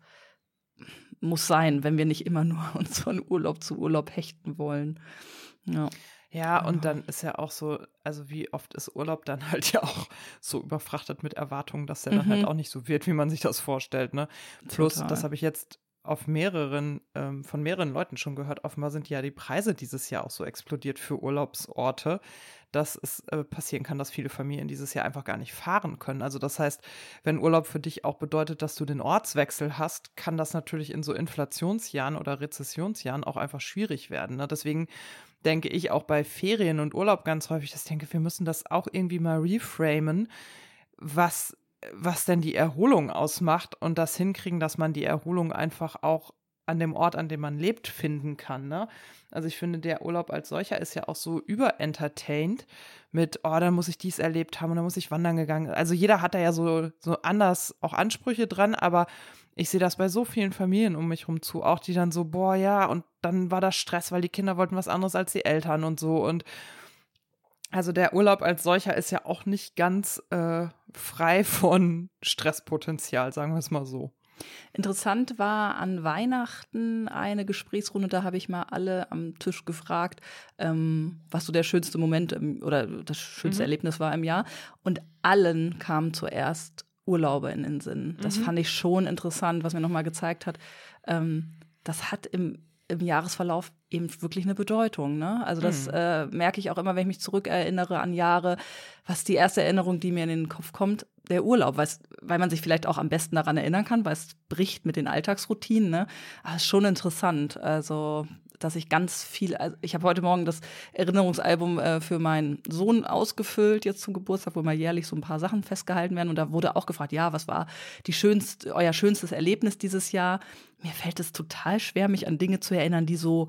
muss sein, wenn wir nicht immer nur *laughs* uns von Urlaub zu Urlaub hechten wollen. Ja. Ja, und dann ist ja auch so, also wie oft ist Urlaub dann *laughs* halt ja auch so überfrachtet mit Erwartungen, dass der dann Mhm. halt auch nicht so wird, wie man sich das vorstellt, ne? Plus, Total. das habe ich jetzt auf mehreren, ähm, von mehreren Leuten schon gehört, offenbar sind ja die Preise dieses Jahr auch so explodiert für Urlaubsorte, dass es äh, passieren kann, dass viele Familien dieses Jahr einfach gar nicht fahren können. Also das heißt, wenn Urlaub für dich auch bedeutet, dass du den Ortswechsel hast, kann das natürlich in so Inflationsjahren oder Rezessionsjahren auch einfach schwierig werden. Ne? Deswegen denke ich auch bei Ferien und Urlaub ganz häufig, dass ich denke, wir müssen das auch irgendwie mal reframen, was, was denn die Erholung ausmacht und das hinkriegen, dass man die Erholung einfach auch an dem Ort, an dem man lebt, finden kann. Ne? Also ich finde, der Urlaub als solcher ist ja auch so überentertained mit, oh, da muss ich dies erlebt haben und da muss ich wandern gegangen. Also jeder hat da ja so, so anders auch Ansprüche dran, aber ich sehe das bei so vielen Familien um mich rum zu, auch die dann so, boah, ja, und dann war das Stress, weil die Kinder wollten was anderes als die Eltern und so. Und also der Urlaub als solcher ist ja auch nicht ganz äh, frei von Stresspotenzial, sagen wir es mal so. Interessant war an Weihnachten eine Gesprächsrunde, da habe ich mal alle am Tisch gefragt, ähm, was so der schönste Moment im, oder das schönste Mhm. Erlebnis war im Jahr. Und allen kamen zuerst Urlaube in den Sinn. Das Mhm. fand ich schon interessant, was mir nochmal gezeigt hat. Ähm, das hat im, im Jahresverlauf eben wirklich eine Bedeutung. Ne? Also das Mhm. äh, merke ich auch immer, wenn ich mich zurückerinnere an Jahre. Was die erste Erinnerung, die mir in den Kopf kommt? Der Urlaub, weil man sich vielleicht auch am besten daran erinnern kann, weil es bricht mit den Alltagsroutinen. Ne? Aber es ist schon interessant. Also dass ich ganz viel, also ich habe heute Morgen das Erinnerungsalbum äh, für meinen Sohn ausgefüllt, jetzt zum Geburtstag, wo mal jährlich so ein paar Sachen festgehalten werden. Und da wurde auch gefragt, ja, was war die schönste, euer schönstes Erlebnis dieses Jahr? Mir fällt es total schwer, mich an Dinge zu erinnern, die so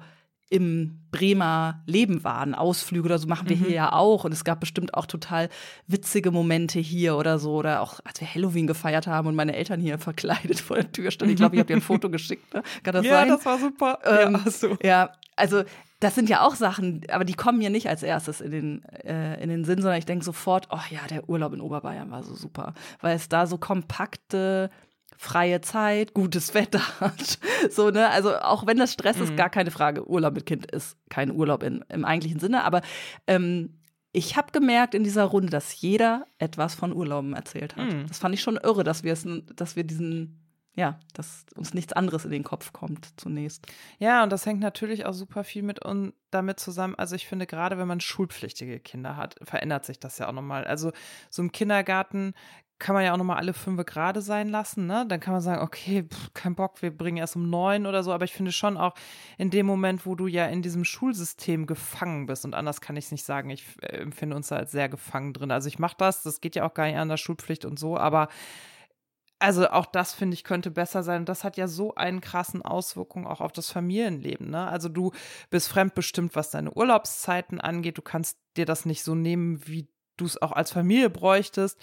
im Bremer Leben waren. Ausflüge oder so machen wir Mhm. hier ja auch. Und es gab bestimmt auch total witzige Momente hier oder so. Oder auch, als wir Halloween gefeiert haben und meine Eltern hier *laughs* verkleidet vor der Tür standen. Ich glaube, ich habe dir ein Foto geschickt. Ne? Kann das ja, sein? das war super. Ähm, ja, so. Ja, also das sind ja auch Sachen, aber die kommen mir nicht als erstes in den, äh, in den Sinn, sondern ich denke sofort, oh ja, der Urlaub in Oberbayern war so super, weil es da so kompakte freie Zeit, gutes Wetter. *laughs* So, ne? Also auch wenn das Stress ist, Mhm. gar keine Frage. Urlaub mit Kind ist kein Urlaub in, im eigentlichen Sinne, aber ähm, ich habe gemerkt in dieser Runde, dass jeder etwas von Urlauben erzählt hat. Mhm. Das fand ich schon irre, dass wir es, dass wir diesen, ja, dass uns nichts anderes in den Kopf kommt zunächst. Ja, und das hängt natürlich auch super viel mit und damit zusammen. Also ich finde, gerade wenn man schulpflichtige Kinder hat, verändert sich das ja auch nochmal. Also so im Kindergarten kann man ja auch nochmal alle fünf gerade sein lassen, ne? Dann kann man sagen, okay, pff, kein Bock, wir bringen erst um neun oder so. Aber ich finde schon auch in dem Moment, wo du ja in diesem Schulsystem gefangen bist, und anders kann ich es nicht sagen, ich äh, empfinde uns da als sehr gefangen drin. Also ich mache das, das geht ja auch gar nicht an der Schulpflicht und so, aber also auch das finde ich könnte besser sein. Und das hat ja so einen krassen Auswirkungen auch auf das Familienleben. Ne? Also du bist fremdbestimmt, was deine Urlaubszeiten angeht. Du kannst dir das nicht so nehmen, wie du es auch als Familie bräuchtest.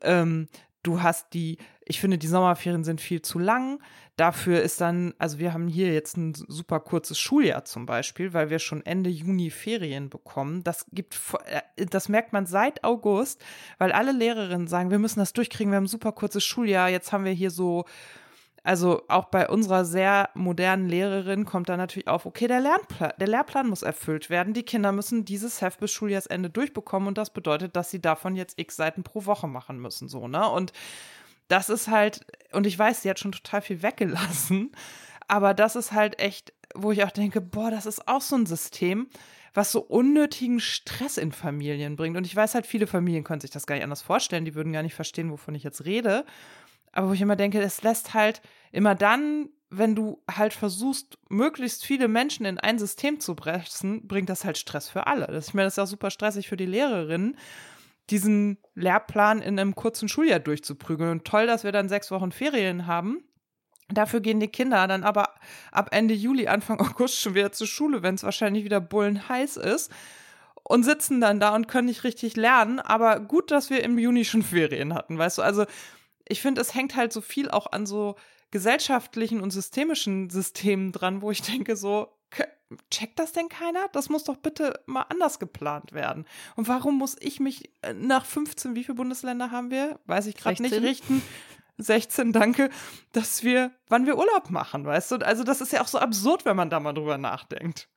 Ähm, du hast die, ich finde, die Sommerferien sind viel zu lang. Dafür ist dann, also wir haben hier jetzt ein super kurzes Schuljahr zum Beispiel, weil wir schon Ende Juni Ferien bekommen. Das gibt, äh, das merkt man seit August, weil alle Lehrerinnen sagen, wir müssen das durchkriegen, wir haben ein super kurzes Schuljahr, jetzt haben wir hier so also auch bei unserer sehr modernen Lehrerin kommt da natürlich auf, okay, der, Lernplan, der Lehrplan muss erfüllt werden. Die Kinder müssen dieses Heft bis Schuljahrsende durchbekommen und das bedeutet, dass sie davon jetzt x Seiten pro Woche machen müssen, so, ne? Und das ist halt, und ich weiß, sie hat schon total viel weggelassen, aber das ist halt echt, wo ich auch denke, boah, das ist auch so ein System, was so unnötigen Stress in Familien bringt. Und ich weiß halt, viele Familien können sich das gar nicht anders vorstellen, die würden gar nicht verstehen, wovon ich jetzt rede. Aber wo ich immer denke, es lässt halt immer dann, wenn du halt versuchst, möglichst viele Menschen in ein System zu pressen, bringt das halt Stress für alle. Das, ich meine, das ist auch super stressig für die Lehrerinnen, diesen Lehrplan in einem kurzen Schuljahr durchzuprügeln. Und toll, dass wir dann sechs Wochen Ferien haben. Dafür gehen die Kinder dann aber ab Ende Juli, Anfang *laughs* August schon wieder zur Schule, wenn es wahrscheinlich wieder bullenheiß ist. Und sitzen dann da und können nicht richtig lernen. Aber gut, dass wir im Juni schon Ferien hatten, weißt du? Also, ich finde, es hängt halt so viel auch an so gesellschaftlichen und systemischen Systemen dran, wo ich denke, so, checkt das denn keiner? Das muss doch bitte mal anders geplant werden. Und warum muss ich mich äh, nach 15, wie viele Bundesländer haben wir? Weiß ich gerade nicht richten. 16, danke, dass wir, wann wir Urlaub machen, weißt du? Also, das ist ja auch so absurd, wenn man da mal drüber nachdenkt.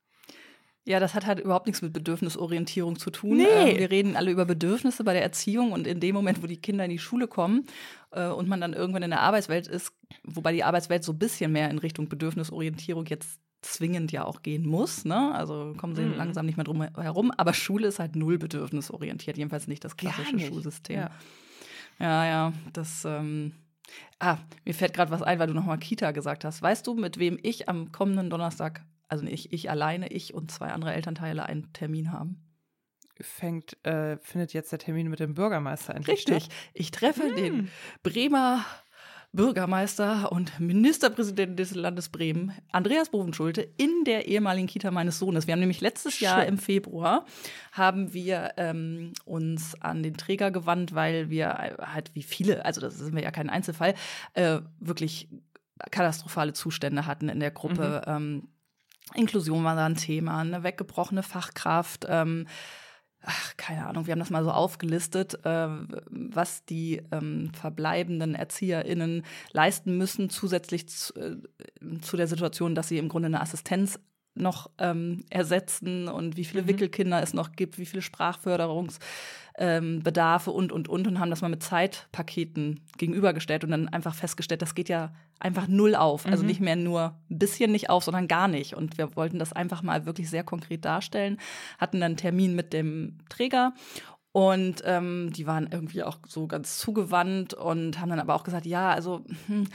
Ja, das hat halt überhaupt nichts mit Bedürfnisorientierung zu tun. Nee. Ähm, wir reden alle über Bedürfnisse bei der Erziehung und in dem Moment, wo die Kinder in die Schule kommen äh, und man dann irgendwann in der Arbeitswelt ist, wobei die Arbeitswelt so ein bisschen mehr in Richtung Bedürfnisorientierung jetzt zwingend ja auch gehen muss. Ne? Also kommen sie mhm. langsam nicht mehr drum herum. Aber Schule ist halt null bedürfnisorientiert, jedenfalls nicht das klassische nicht. Schulsystem. Ja. ja, ja, das. Ähm ah, mir fällt gerade was ein, weil du nochmal Kita gesagt hast. Weißt du, mit wem ich am kommenden Donnerstag also ich, ich alleine, ich und zwei andere Elternteile einen Termin haben. Fängt, äh, findet jetzt der Termin mit dem Bürgermeister endlich Richtig. Statt? Ich treffe hm. den Bremer Bürgermeister und Ministerpräsidenten des Landes Bremen, Andreas Bovenschulte, in der ehemaligen Kita meines Sohnes. Wir haben nämlich letztes Schön. Jahr im Februar haben wir ähm, uns an den Träger gewandt, weil wir halt wie viele, also das sind wir ja kein Einzelfall, äh, wirklich katastrophale Zustände hatten in der Gruppe. Mhm. Ähm, Inklusion war da ein Thema, eine weggebrochene Fachkraft. Ähm, ach, keine Ahnung, wir haben das mal so aufgelistet, äh, was die ähm, verbleibenden ErzieherInnen leisten müssen, zusätzlich zu, äh, zu, der Situation, dass sie im Grunde eine Assistenz noch ähm, ersetzen und wie viele mhm. Wickelkinder es noch gibt, wie viele Sprachförderungs- ähm, Bedarfe und, und, und und haben das mal mit Zeitpaketen gegenübergestellt und dann einfach festgestellt, das geht ja einfach null auf. Also mhm. Nicht mehr nur ein bisschen nicht auf, sondern gar nicht. Und wir wollten das einfach mal wirklich sehr konkret darstellen, hatten dann einen Termin mit dem Träger und ähm, die waren irgendwie auch so ganz zugewandt und haben dann aber auch gesagt, ja, also hm,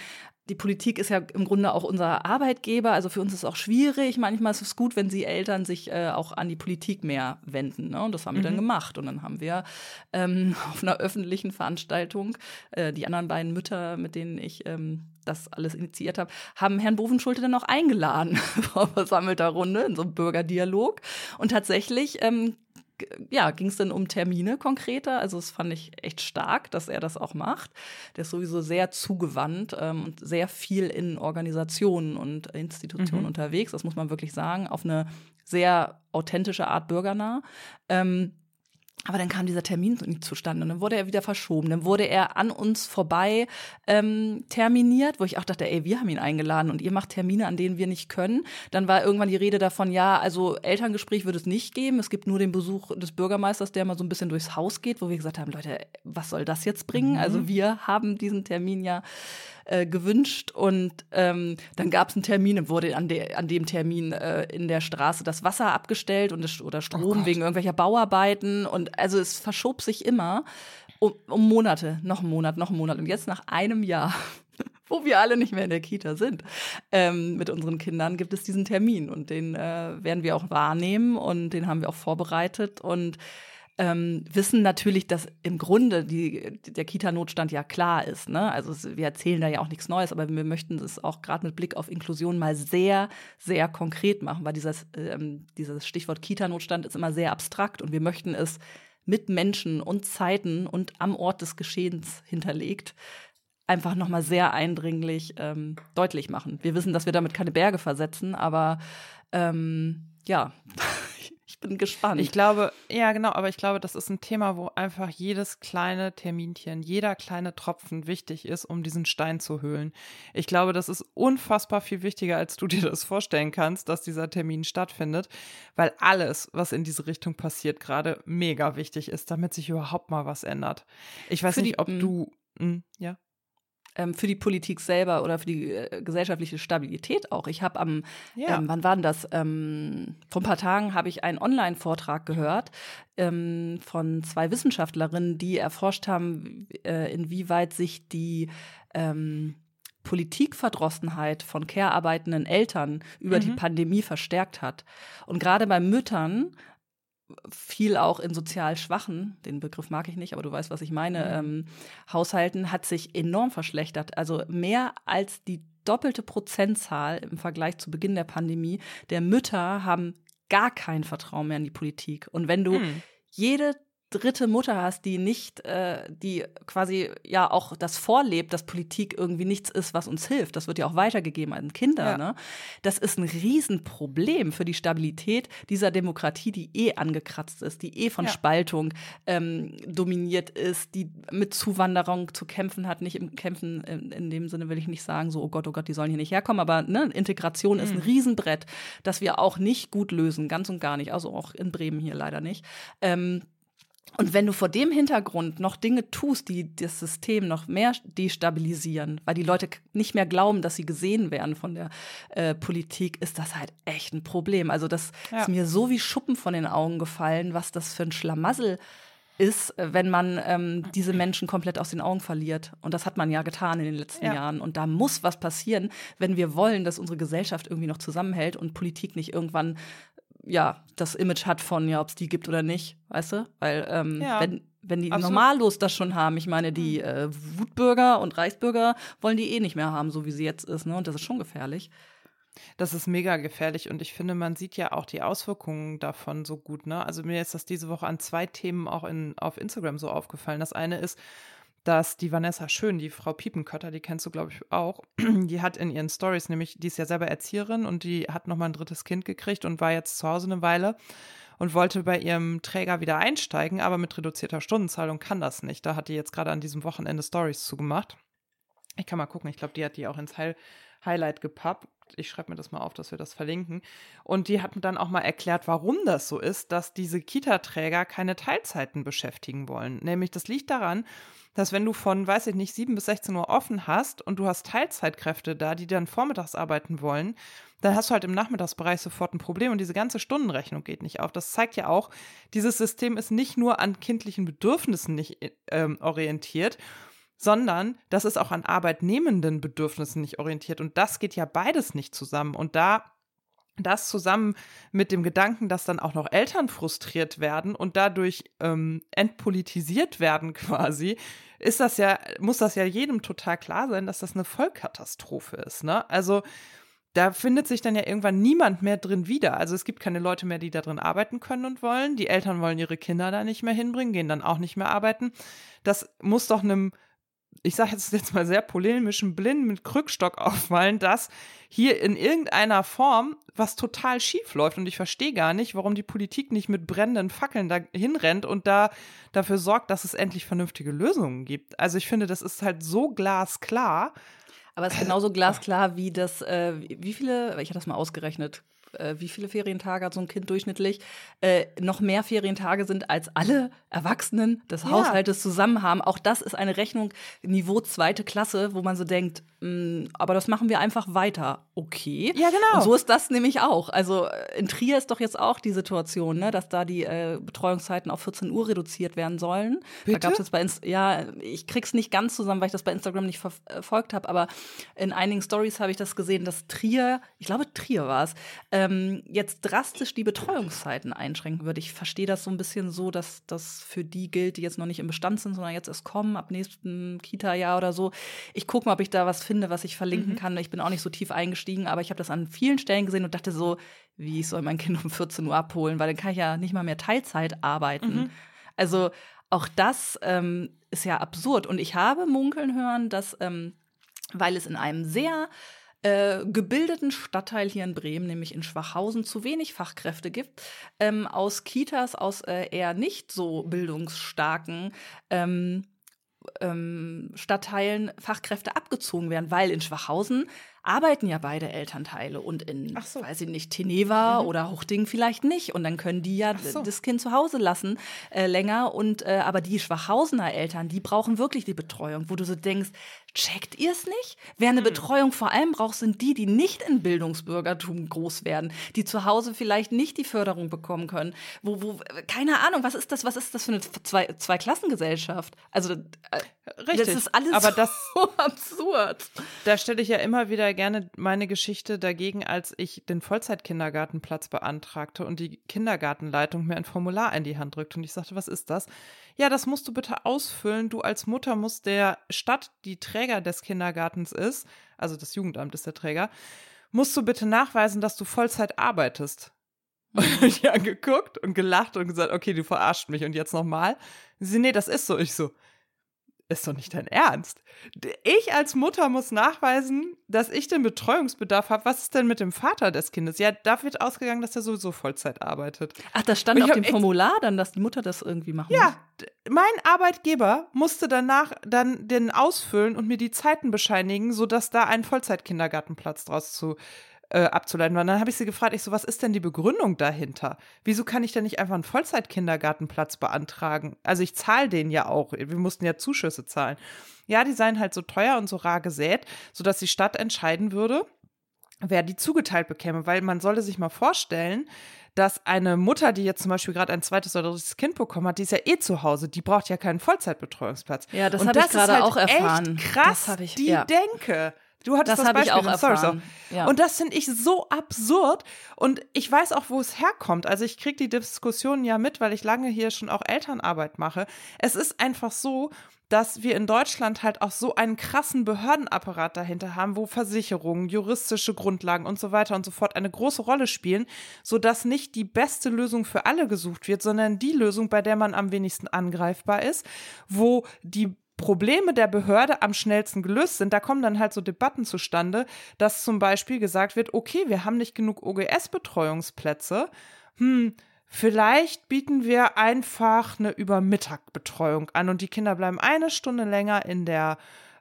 die Politik ist ja im Grunde auch unser Arbeitgeber. Also für uns ist es auch schwierig. Manchmal ist es gut, wenn sie Eltern sich äh, auch an die Politik mehr wenden. Ne? Und das haben wir dann mhm. gemacht. Und dann haben wir ähm, *laughs* auf einer öffentlichen Veranstaltung äh, die anderen beiden Mütter, mit denen ich ähm, das alles initiiert habe, haben Herrn Bovenschulte dann auch eingeladen *laughs* vor versammelter Runde in so einem Bürgerdialog. Und tatsächlich ähm, ja, ging es dann um Termine konkreter. Also das fand ich echt stark, dass er das auch macht. Der ist sowieso sehr zugewandt ähm, und sehr viel in Organisationen und Institutionen mhm. unterwegs. Das muss man wirklich sagen, auf eine sehr authentische Art bürgernah. Ähm, aber dann kam dieser Termin nicht zustande und dann wurde er wieder verschoben. Dann wurde er an uns vorbei ähm, terminiert, wo ich auch dachte, ey, wir haben ihn eingeladen und ihr macht Termine, an denen wir nicht können. Dann war irgendwann die Rede davon, ja, also Elterngespräch wird es nicht geben. Es gibt nur den Besuch des Bürgermeisters, der mal so ein bisschen durchs Haus geht, wo wir gesagt haben, Leute, was soll das jetzt bringen? Mhm. Also wir haben diesen Termin ja äh, gewünscht und ähm, dann gab es einen Termin wurde an, de an dem Termin äh, in der Straße das Wasser abgestellt und das, oder Strom oh wegen irgendwelcher Bauarbeiten und also es verschob sich immer um, um Monate, noch einen Monat, noch einen Monat und jetzt nach einem Jahr *laughs* wo wir alle nicht mehr in der Kita sind, ähm, mit unseren Kindern, gibt es diesen Termin und den äh, werden wir auch wahrnehmen und den haben wir auch vorbereitet und ähm, wissen natürlich, dass im Grunde die, der Kita-Notstand ja klar ist. Ne? Also wir erzählen da ja auch nichts Neues, aber wir möchten es auch gerade mit Blick auf Inklusion mal sehr, sehr konkret machen, weil dieses, ähm, dieses Stichwort Kita-Notstand ist immer sehr abstrakt und wir möchten es mit Menschen und Zeiten und am Ort des Geschehens hinterlegt einfach nochmal sehr eindringlich ähm, deutlich machen. Wir wissen, dass wir damit keine Berge versetzen, aber ähm, ja, *laughs* bin gespannt. Ich glaube, ja, genau, aber ich glaube, das ist ein Thema, wo einfach jedes kleine Terminchen, jeder kleine Tropfen wichtig ist, um diesen Stein zu höhlen. Ich glaube, das ist unfassbar viel wichtiger, als du *laughs* dir das vorstellen kannst, dass dieser Termin stattfindet, weil alles, was in diese Richtung passiert, gerade mega wichtig ist, damit sich überhaupt mal was ändert. Ich weiß Für nicht, ob du, mh, hm, ja ähm, für die Politik selber oder für die äh, gesellschaftliche Stabilität auch. Ich habe am, ja. ähm, wann war denn das? Ähm, vor ein paar Tagen habe ich einen Online-Vortrag gehört ähm, von zwei Wissenschaftlerinnen, die erforscht haben, äh, inwieweit sich die ähm, Politikverdrossenheit von care-arbeitenden Eltern über mhm. die Pandemie verstärkt hat. Und gerade bei Müttern viel auch in sozial schwachen, den Begriff mag ich nicht, aber du weißt, was ich meine, mhm. ähm, Haushalten hat sich enorm verschlechtert. Also mehr als die doppelte Prozentzahl im Vergleich zu Beginn der Pandemie der Mütter haben gar kein Vertrauen mehr in die Politik. Und wenn du mhm. jede dritte Mutter hast, die nicht, äh, die quasi ja auch das vorlebt, dass Politik irgendwie nichts ist, was uns hilft. Das wird ja auch weitergegeben an Kinder. Ja. Ne? Das ist ein Riesenproblem für die Stabilität dieser Demokratie, die eh angekratzt ist, die eh von ja. Spaltung ähm, dominiert ist, die mit Zuwanderung zu kämpfen hat. Nicht im Kämpfen in, in, dem Sinne will ich nicht sagen, so, oh Gott, oh Gott, die sollen hier nicht herkommen, aber ne, Integration mhm. ist ein mhm. Riesenbrett, das wir auch nicht gut lösen, ganz und gar nicht. Also auch in Bremen hier leider nicht. Ähm, und wenn du vor dem Hintergrund noch Dinge tust, die das System noch mehr destabilisieren, weil die Leute nicht mehr glauben, dass sie gesehen werden von der äh, Politik, ist das halt echt ein Problem. Also das ja. ist mir so wie Schuppen von den Augen gefallen, was das für ein Schlamassel ist, wenn man ähm, diese Menschen komplett aus den Augen verliert. Und das hat man ja getan in den letzten ja. Jahren. Und da muss was passieren, wenn wir wollen, dass unsere Gesellschaft irgendwie noch zusammenhält und Politik nicht irgendwann ja, das Image hat von, ja, ob es die gibt oder nicht, weißt du? Weil, ähm, ja, wenn, wenn die absolut. normallos das schon haben, ich meine, die mhm. äh, Wutbürger und Reichsbürger wollen die eh nicht mehr haben, so wie sie jetzt ist, ne? Und das ist schon gefährlich. Das ist mega gefährlich und ich finde, man sieht ja auch die Auswirkungen davon so gut, ne? Also mir ist das diese Woche an zwei Themen auch in, auf Instagram so aufgefallen. Das eine ist, dass die Vanessa Schön, die Frau Piepenkötter, die kennst du, glaube ich, auch, *clears throat* die hat in ihren Stories nämlich, die ist ja selber Erzieherin und die hat nochmal ein drittes Kind gekriegt und war jetzt zu Hause eine Weile und wollte bei ihrem Träger wieder einsteigen, aber mit reduzierter Stundenzahlung kann das nicht. Da hat die jetzt gerade an diesem Wochenende Stories zugemacht. Ich kann mal gucken, ich glaube, die hat die auch ins Heil Highlight gepappt. Ich schreibe mir das mal auf, dass wir das verlinken. Und die hat mir dann auch mal erklärt, warum das so ist, dass diese Kita-Träger keine Teilzeiten beschäftigen wollen. Nämlich, das liegt daran, dass wenn du von, weiß ich nicht, 7 bis 16 Uhr offen hast und du hast Teilzeitkräfte da, die dann vormittags arbeiten wollen, dann hast du halt im Nachmittagsbereich sofort ein Problem und diese ganze Stundenrechnung geht nicht auf. Das zeigt ja auch, dieses System ist nicht nur an kindlichen Bedürfnissen nicht äh, orientiert, sondern das ist auch an arbeitnehmenden Bedürfnissen nicht orientiert. Und das geht ja beides nicht zusammen. Und da das zusammen mit dem Gedanken, dass dann auch noch Eltern frustriert werden und dadurch ähm, entpolitisiert werden *laughs* quasi, ist das ja, muss das ja jedem total klar sein, dass das eine Vollkatastrophe ist. Ne? Also da findet sich dann ja irgendwann niemand mehr drin wieder. Also es gibt keine Leute mehr, die da drin arbeiten können und wollen. Die Eltern wollen ihre Kinder da nicht mehr hinbringen, gehen dann auch nicht mehr arbeiten. Das muss doch einem ich sage jetzt, jetzt mal sehr polemischen Blinden mit Krückstock auffallen, dass hier in irgendeiner Form was total schief läuft. Und ich verstehe gar nicht, warum die Politik nicht mit brennenden Fackeln da hinrennt und da dafür sorgt, dass es endlich vernünftige Lösungen gibt. Also ich finde, das ist halt so glasklar. Aber es ist genauso glasklar wie das, äh, wie viele, ich hatte das mal ausgerechnet, äh, wie viele Ferientage hat so ein Kind durchschnittlich, äh, noch mehr Ferientage sind, als alle Erwachsenen des ja. Haushaltes zusammen haben. Auch das ist eine Rechnung Niveau zweite Klasse, wo man so denkt, aber das machen wir einfach weiter. Okay. Ja, genau. Und so ist das nämlich auch. Also äh, in Trier ist doch jetzt auch die Situation, ne, dass da die äh, Betreuungszeiten auf 14 Uhr reduziert werden sollen. Bitte? Da gab es jetzt bei Inst ja, ich krieg's nicht ganz zusammen, weil ich das bei Instagram nicht verfolgt habe, aber in einigen Stories habe ich das gesehen, dass Trier, ich glaube Trier war es, äh, ähm, jetzt drastisch die Betreuungszeiten einschränken würde. Ich verstehe das so ein bisschen so, dass das für die gilt, die jetzt noch nicht im Bestand sind, sondern jetzt erst kommen, ab nächsten Kita-Jahr oder so. Ich gucke mal, ob ich da was finde, was ich verlinken mhm. kann. Ich bin auch nicht so tief eingestiegen, aber ich habe das an vielen Stellen gesehen und dachte so, wie ich soll mein Kind um 14 Uhr abholen, weil dann kann ich ja nicht mal mehr Teilzeit arbeiten. Mhm. Also auch das ähm, ist ja absurd. Und ich habe munkeln hören, dass, ähm, weil es in einem sehr äh, gebildeten Stadtteil hier in Bremen, nämlich in Schwachhausen, zu wenig Fachkräfte gibt, ähm, aus Kitas, aus äh, eher nicht so bildungsstarken ähm, ähm, Stadtteilen Fachkräfte abgezogen werden, weil in Schwachhausen arbeiten ja beide Elternteile und in, so. weiß ich nicht, Teneva mhm. oder Hochding vielleicht nicht. Und dann können die ja so. das Kind zu Hause lassen äh, länger. Und äh, aber die Schwachhausener Eltern, die brauchen wirklich die Betreuung, wo du so denkst, checkt ihr es nicht? Wer eine mhm. Betreuung vor allem braucht, sind die, die nicht in Bildungsbürgertum groß werden, die zu Hause vielleicht nicht die Förderung bekommen können. Wo, wo, keine Ahnung, was ist das, was ist das für eine Zwei, Zweiklassengesellschaft? Also äh, Richtig. das ist alles aber das, *laughs* so absurd. Da stelle ich ja immer wieder gerne meine Geschichte dagegen, als ich den Vollzeitkindergartenplatz beantragte und die Kindergartenleitung mir ein Formular in die Hand drückte und ich sagte, was ist das? Ja, das musst du bitte ausfüllen. Du als Mutter musst der Stadt, die Träger des Kindergartens ist, also das Jugendamt ist der Träger, musst du bitte nachweisen, dass du Vollzeit arbeitest. *laughs* Und ich angeguckt und gelacht und gesagt, okay, du verarscht mich und jetzt nochmal. Sie, nee, das ist so. Ich so, ist doch nicht dein Ernst. Ich als Mutter muss nachweisen, dass ich den Betreuungsbedarf habe. Was ist denn mit dem Vater des Kindes? Ja, da wird ausgegangen, dass er sowieso Vollzeit arbeitet. Ach, das stand auf dem Formular dann, dass die Mutter das irgendwie machen ja, muss? Ja, mein Arbeitgeber musste danach dann den ausfüllen und mir die Zeiten bescheinigen, sodass da ein Vollzeitkindergartenplatz draus zu äh, abzuleiten war. Und dann habe ich sie gefragt, ich so, was ist denn die Begründung dahinter? Wieso kann ich denn nicht einfach einen Vollzeitkindergartenplatz beantragen? Also ich zahle den ja auch. Wir mussten ja Zuschüsse zahlen. Ja, die seien halt so teuer und so rar gesät, sodass die Stadt entscheiden würde, wer die zugeteilt bekäme. Weil man solle sich mal vorstellen, dass eine Mutter, die jetzt zum Beispiel gerade ein zweites oder drittes Kind bekommen hat, die ist ja eh zu Hause, die braucht ja keinen Vollzeitbetreuungsplatz. Ja, das habe ich gerade halt auch erfahren. Echt krass, das ich, die ja. denke. Du hattest das, das Beispiel, ich auch erfahren. Sorry, so. ja. Und das finde ich so absurd. Und ich weiß auch, wo es herkommt. Also ich kriege die Diskussionen ja mit, weil ich lange hier schon auch Elternarbeit mache. Es ist einfach so, dass wir in Deutschland halt auch so einen krassen Behördenapparat dahinter haben, wo Versicherungen, juristische Grundlagen und so weiter und so fort eine große Rolle spielen, sodass nicht die beste Lösung für alle gesucht wird, sondern die Lösung, bei der man am wenigsten angreifbar ist, wo die Probleme der Behörde am schnellsten gelöst sind, da kommen dann halt so Debatten zustande, dass zum Beispiel gesagt wird, okay, wir haben nicht genug OGS-Betreuungsplätze, hm, vielleicht bieten wir einfach eine Übermittagbetreuung an und die Kinder bleiben eine Stunde länger in der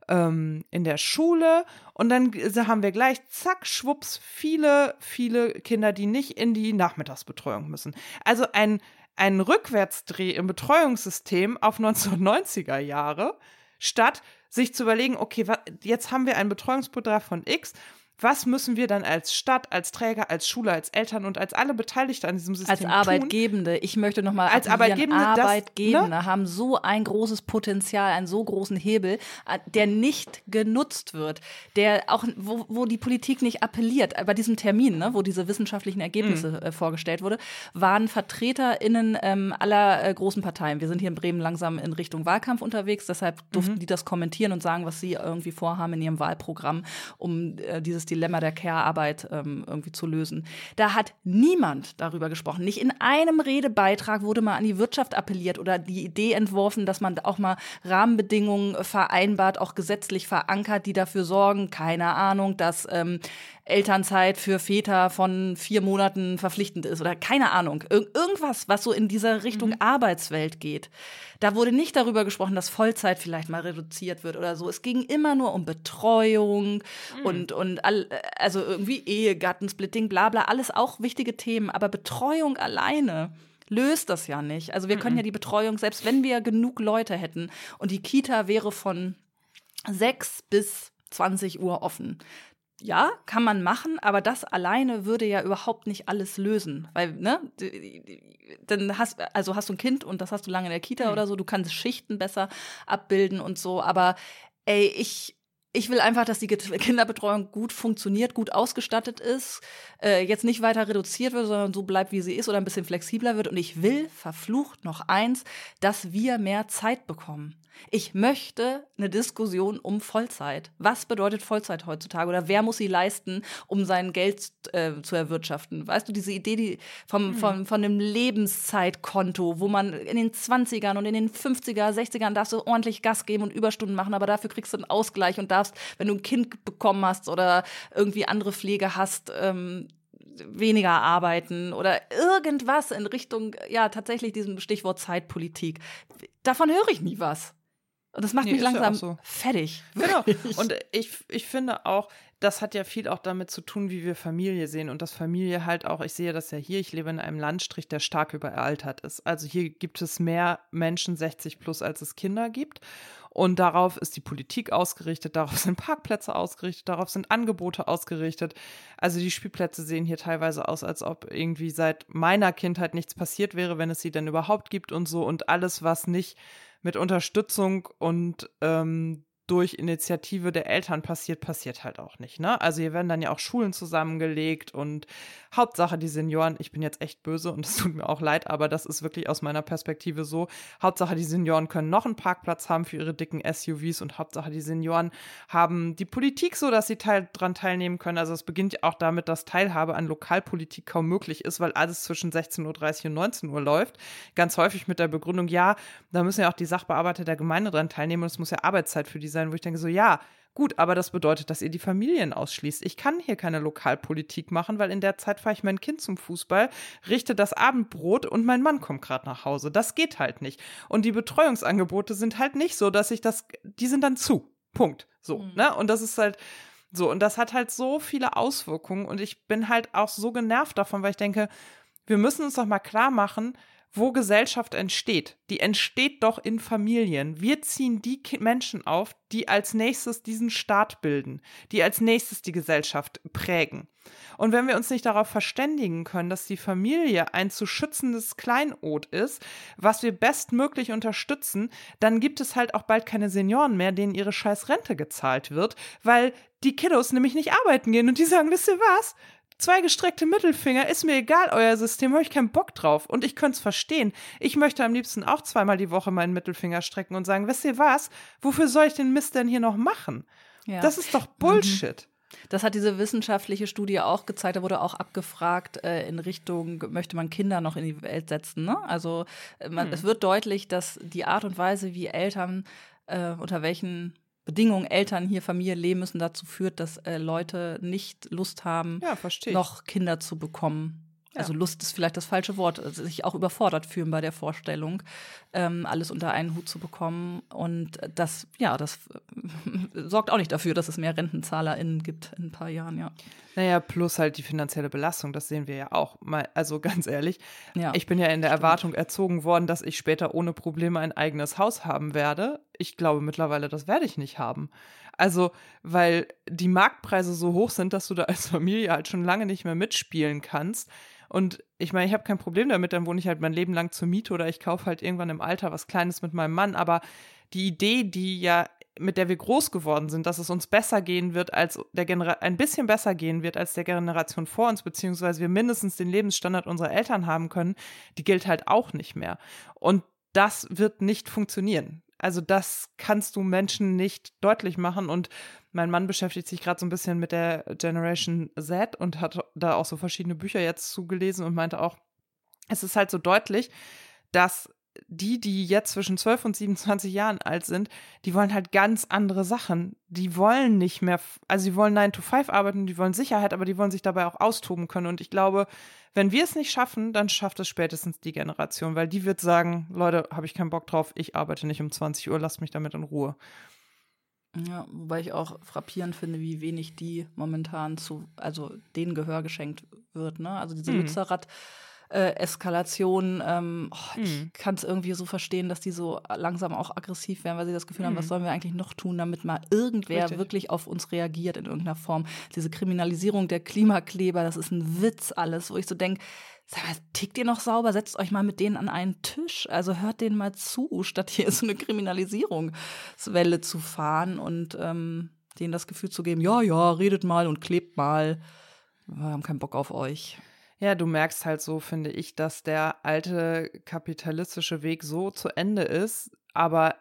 ähm, in der Schule und dann haben wir gleich, zack, schwupps, viele, viele Kinder, die nicht in die Nachmittagsbetreuung müssen. Also ein einen Rückwärtsdreh im Betreuungssystem auf 1990er Jahre, statt sich zu überlegen, okay, jetzt haben wir einen Betreuungsbedarf von X was müssen wir dann als Stadt, als Träger, als Schule, als Eltern und als alle Beteiligten an diesem System tun? Als Arbeitgebende, ich möchte nochmal als Arbeitgebende, Arbeitgebende das, ne? haben so ein großes Potenzial, einen so großen Hebel, äh, der nicht genutzt wird, der auch, wo, wo die Politik nicht appelliert. Bei diesem Termin, ne, wo diese wissenschaftlichen Ergebnisse mhm. äh, vorgestellt wurde, waren VertreterInnen ähm, aller äh, großen Parteien. Wir sind hier in Bremen langsam in Richtung Wahlkampf unterwegs, deshalb durften mhm. die das kommentieren und sagen, was sie irgendwie vorhaben in ihrem Wahlprogramm, um äh, dieses Dilemma der Care-Arbeit ähm, irgendwie zu lösen. Da hat niemand darüber gesprochen. Nicht in einem Redebeitrag wurde mal an die Wirtschaft appelliert oder die Idee entworfen, dass man auch mal Rahmenbedingungen vereinbart, auch gesetzlich verankert, die dafür sorgen, keine Ahnung, dass ähm, Elternzeit für Väter von vier Monaten verpflichtend ist oder keine Ahnung. Ir irgendwas, was so in dieser Richtung mhm. Arbeitswelt geht. Da wurde nicht darüber gesprochen, dass Vollzeit vielleicht mal reduziert wird oder so. Es ging immer nur um Betreuung mhm. und, und all, also irgendwie Ehegattensplitting, bla bla, alles auch wichtige Themen. Aber Betreuung alleine löst das ja nicht. Also wir können mhm. ja die Betreuung, selbst wenn wir genug Leute hätten und die Kita wäre von sechs bis 20 Uhr offen, ja, kann man machen, aber das alleine würde ja überhaupt nicht alles lösen. Weil, ne, dann hast, also hast du ein Kind und das hast du lange in der Kita mhm. oder so, du kannst Schichten besser abbilden und so, aber ey, ich, ich will einfach, dass die Kinderbetreuung gut funktioniert, gut ausgestattet ist, äh, jetzt nicht weiter reduziert wird, sondern so bleibt, wie sie ist oder ein bisschen flexibler wird. Und ich will, verflucht noch eins, dass wir mehr Zeit bekommen. Ich möchte eine Diskussion um Vollzeit. Was bedeutet Vollzeit heutzutage oder wer muss sie leisten, um sein Geld äh, zu erwirtschaften? Weißt du, diese Idee die vom, mhm. vom, von einem Lebenszeitkonto, wo man in den 20ern und in den 50er, 60ern darfst du ordentlich Gas geben und Überstunden machen, aber dafür kriegst du einen Ausgleich und darfst, wenn du ein Kind bekommen hast oder irgendwie andere Pflege hast, ähm, weniger arbeiten oder irgendwas in Richtung, ja, tatsächlich diesem Stichwort Zeitpolitik. Davon höre ich nie was. Und das macht nee, mich langsam ja so. fertig. *laughs* Genau. Und ich, ich finde auch, das hat ja viel auch damit zu tun, wie wir Familie sehen. Und dass Familie halt auch, ich sehe das ja hier, ich lebe in einem Landstrich, der stark überaltert ist. Also hier gibt es mehr Menschen 60 plus, als es Kinder gibt. Und darauf ist die Politik ausgerichtet, darauf sind Parkplätze ausgerichtet, darauf sind Angebote ausgerichtet. Also die Spielplätze sehen hier teilweise aus, als ob irgendwie seit meiner Kindheit nichts passiert wäre, wenn es sie denn überhaupt gibt und so. Und alles, was nicht mit Unterstützung und ähm, durch Initiative der Eltern passiert, passiert halt auch nicht. Ne? Also hier werden dann ja auch Schulen zusammengelegt und Hauptsache die Senioren, ich bin jetzt echt böse und *laughs* es tut mir auch leid, aber das ist wirklich aus meiner Perspektive so. Hauptsache die Senioren können noch einen Parkplatz haben für ihre dicken SUVs und Hauptsache die Senioren haben die Politik so, dass sie teil dran teilnehmen können. Also es beginnt ja auch damit, dass Teilhabe an Lokalpolitik kaum möglich ist, weil alles zwischen 16.30 Uhr und 19 Uhr läuft. Ganz häufig mit der Begründung, ja, da müssen ja auch die Sachbearbeiter der Gemeinde dran teilnehmen und es muss ja Arbeitszeit für die sein wo ich denke so, ja, gut, aber das bedeutet, dass ihr die Familien ausschließt. Ich kann hier keine Lokalpolitik machen, weil in der Zeit fahre ich mein Kind zum Fußball, richte das Abendbrot und mein Mann kommt gerade nach Hause. Das geht halt nicht. Und die Betreuungsangebote sind halt nicht so, dass ich das, die sind dann zu. Punkt. So, mhm. ne? Und das ist halt, so, und das hat halt so viele Auswirkungen und ich bin halt auch so genervt davon, weil ich denke, wir müssen uns doch mal klar machen, wo Gesellschaft entsteht. Die entsteht doch in Familien. Wir ziehen die Menschen auf, die als nächstes diesen Staat bilden, die als nächstes die Gesellschaft prägen. Und wenn wir uns nicht darauf verständigen können, dass die Familie ein zu schützendes Kleinod ist, was wir bestmöglich unterstützen, dann gibt es halt auch bald keine Senioren mehr, denen ihre scheiß Rente gezahlt wird, weil die Kiddos nämlich nicht arbeiten gehen und die sagen, wisst ihr was? Zwei gestreckte Mittelfinger, ist mir egal, euer System, habe ich keinen Bock drauf. Und ich könnte es verstehen. Ich möchte am liebsten auch zweimal die Woche meinen Mittelfinger strecken und sagen, wisst ihr was, wofür soll ich den Mist denn hier noch machen? Ja. Das ist doch Bullshit. Mhm. Das hat diese wissenschaftliche Studie auch gezeigt. Da wurde auch abgefragt äh, in Richtung, möchte man Kinder noch in die Welt setzen? Ne? Also äh, man, hm. es wird deutlich, dass die Art und Weise, wie Eltern äh, unter welchen Bedingungen Eltern hier Familie leben müssen, dazu führt, dass äh, Leute nicht Lust haben, ja, noch Kinder zu bekommen. Ja. Also Lust ist vielleicht das falsche Wort, also sich auch überfordert fühlen bei der Vorstellung, ähm, alles unter einen Hut zu bekommen. Und das, ja, das äh, *laughs* sorgt auch nicht dafür, dass es mehr RentenzahlerInnen gibt in ein paar Jahren, ja. Naja, plus halt die finanzielle Belastung, das sehen wir ja auch. Mal, also *laughs* ganz ehrlich, ja, ich bin ja in der stimmt. Erwartung erzogen worden, dass ich später ohne Probleme ein eigenes Haus haben werde. Ich glaube mittlerweile, das werde ich nicht haben. Also, weil die Marktpreise so hoch sind, dass du da als Familie halt schon lange nicht mehr mitspielen kannst. Und ich meine, ich habe kein Problem damit, dann wohne ich halt mein Leben lang zur Miete oder ich kaufe halt irgendwann im Alter was Kleines mit meinem Mann. Aber die Idee, die ja mit der wir groß geworden sind, dass es uns besser gehen wird als der Genera ein bisschen besser gehen wird als der Generation vor uns, beziehungsweise wir mindestens den Lebensstandard unserer Eltern haben können, die gilt halt auch nicht mehr. Und das wird nicht funktionieren. Also das kannst du Menschen nicht deutlich machen. Und mein Mann beschäftigt sich gerade so ein bisschen mit der Generation Z und hat da auch so verschiedene Bücher jetzt zugelesen und meinte auch, es ist halt so deutlich, dass die, die jetzt zwischen 12 und 27 Jahren alt sind, die wollen halt ganz andere Sachen. Die wollen nicht mehr, also sie wollen 9 to 5 arbeiten, die wollen Sicherheit, aber die wollen sich dabei auch austoben können. Und ich glaube, wenn wir es nicht schaffen, dann schafft es spätestens die Generation, weil die wird sagen, Leute, habe ich keinen Bock drauf, ich arbeite nicht um 20 Uhr, lasst mich damit in Ruhe. Ja, wobei ich auch frappierend finde, wie wenig die momentan zu, also denen Gehör geschenkt wird. Ne? Also diese mhm. Lützerath äh, Eskalation. Ähm, oh, mhm. Ich kann es irgendwie so verstehen, dass die so langsam auch aggressiv werden, weil sie das Gefühl mhm. haben, was mhm. sollen wir eigentlich noch tun, damit mal irgendwer Richtig. wirklich auf uns reagiert in irgendeiner Form. Diese Kriminalisierung der Klimakleber, das ist ein Witz alles, wo ich so denke, Sag mal, tickt ihr noch sauber? Setzt euch mal mit denen an einen Tisch. Also hört denen mal zu, statt hier *laughs* so eine Kriminalisierungswelle zu fahren und ähm, denen das Gefühl zu geben, ja, ja, redet mal und klebt mal. Wir haben keinen Bock auf euch. Ja, du merkst halt so, finde ich, dass der alte kapitalistische Weg so zu Ende ist, aber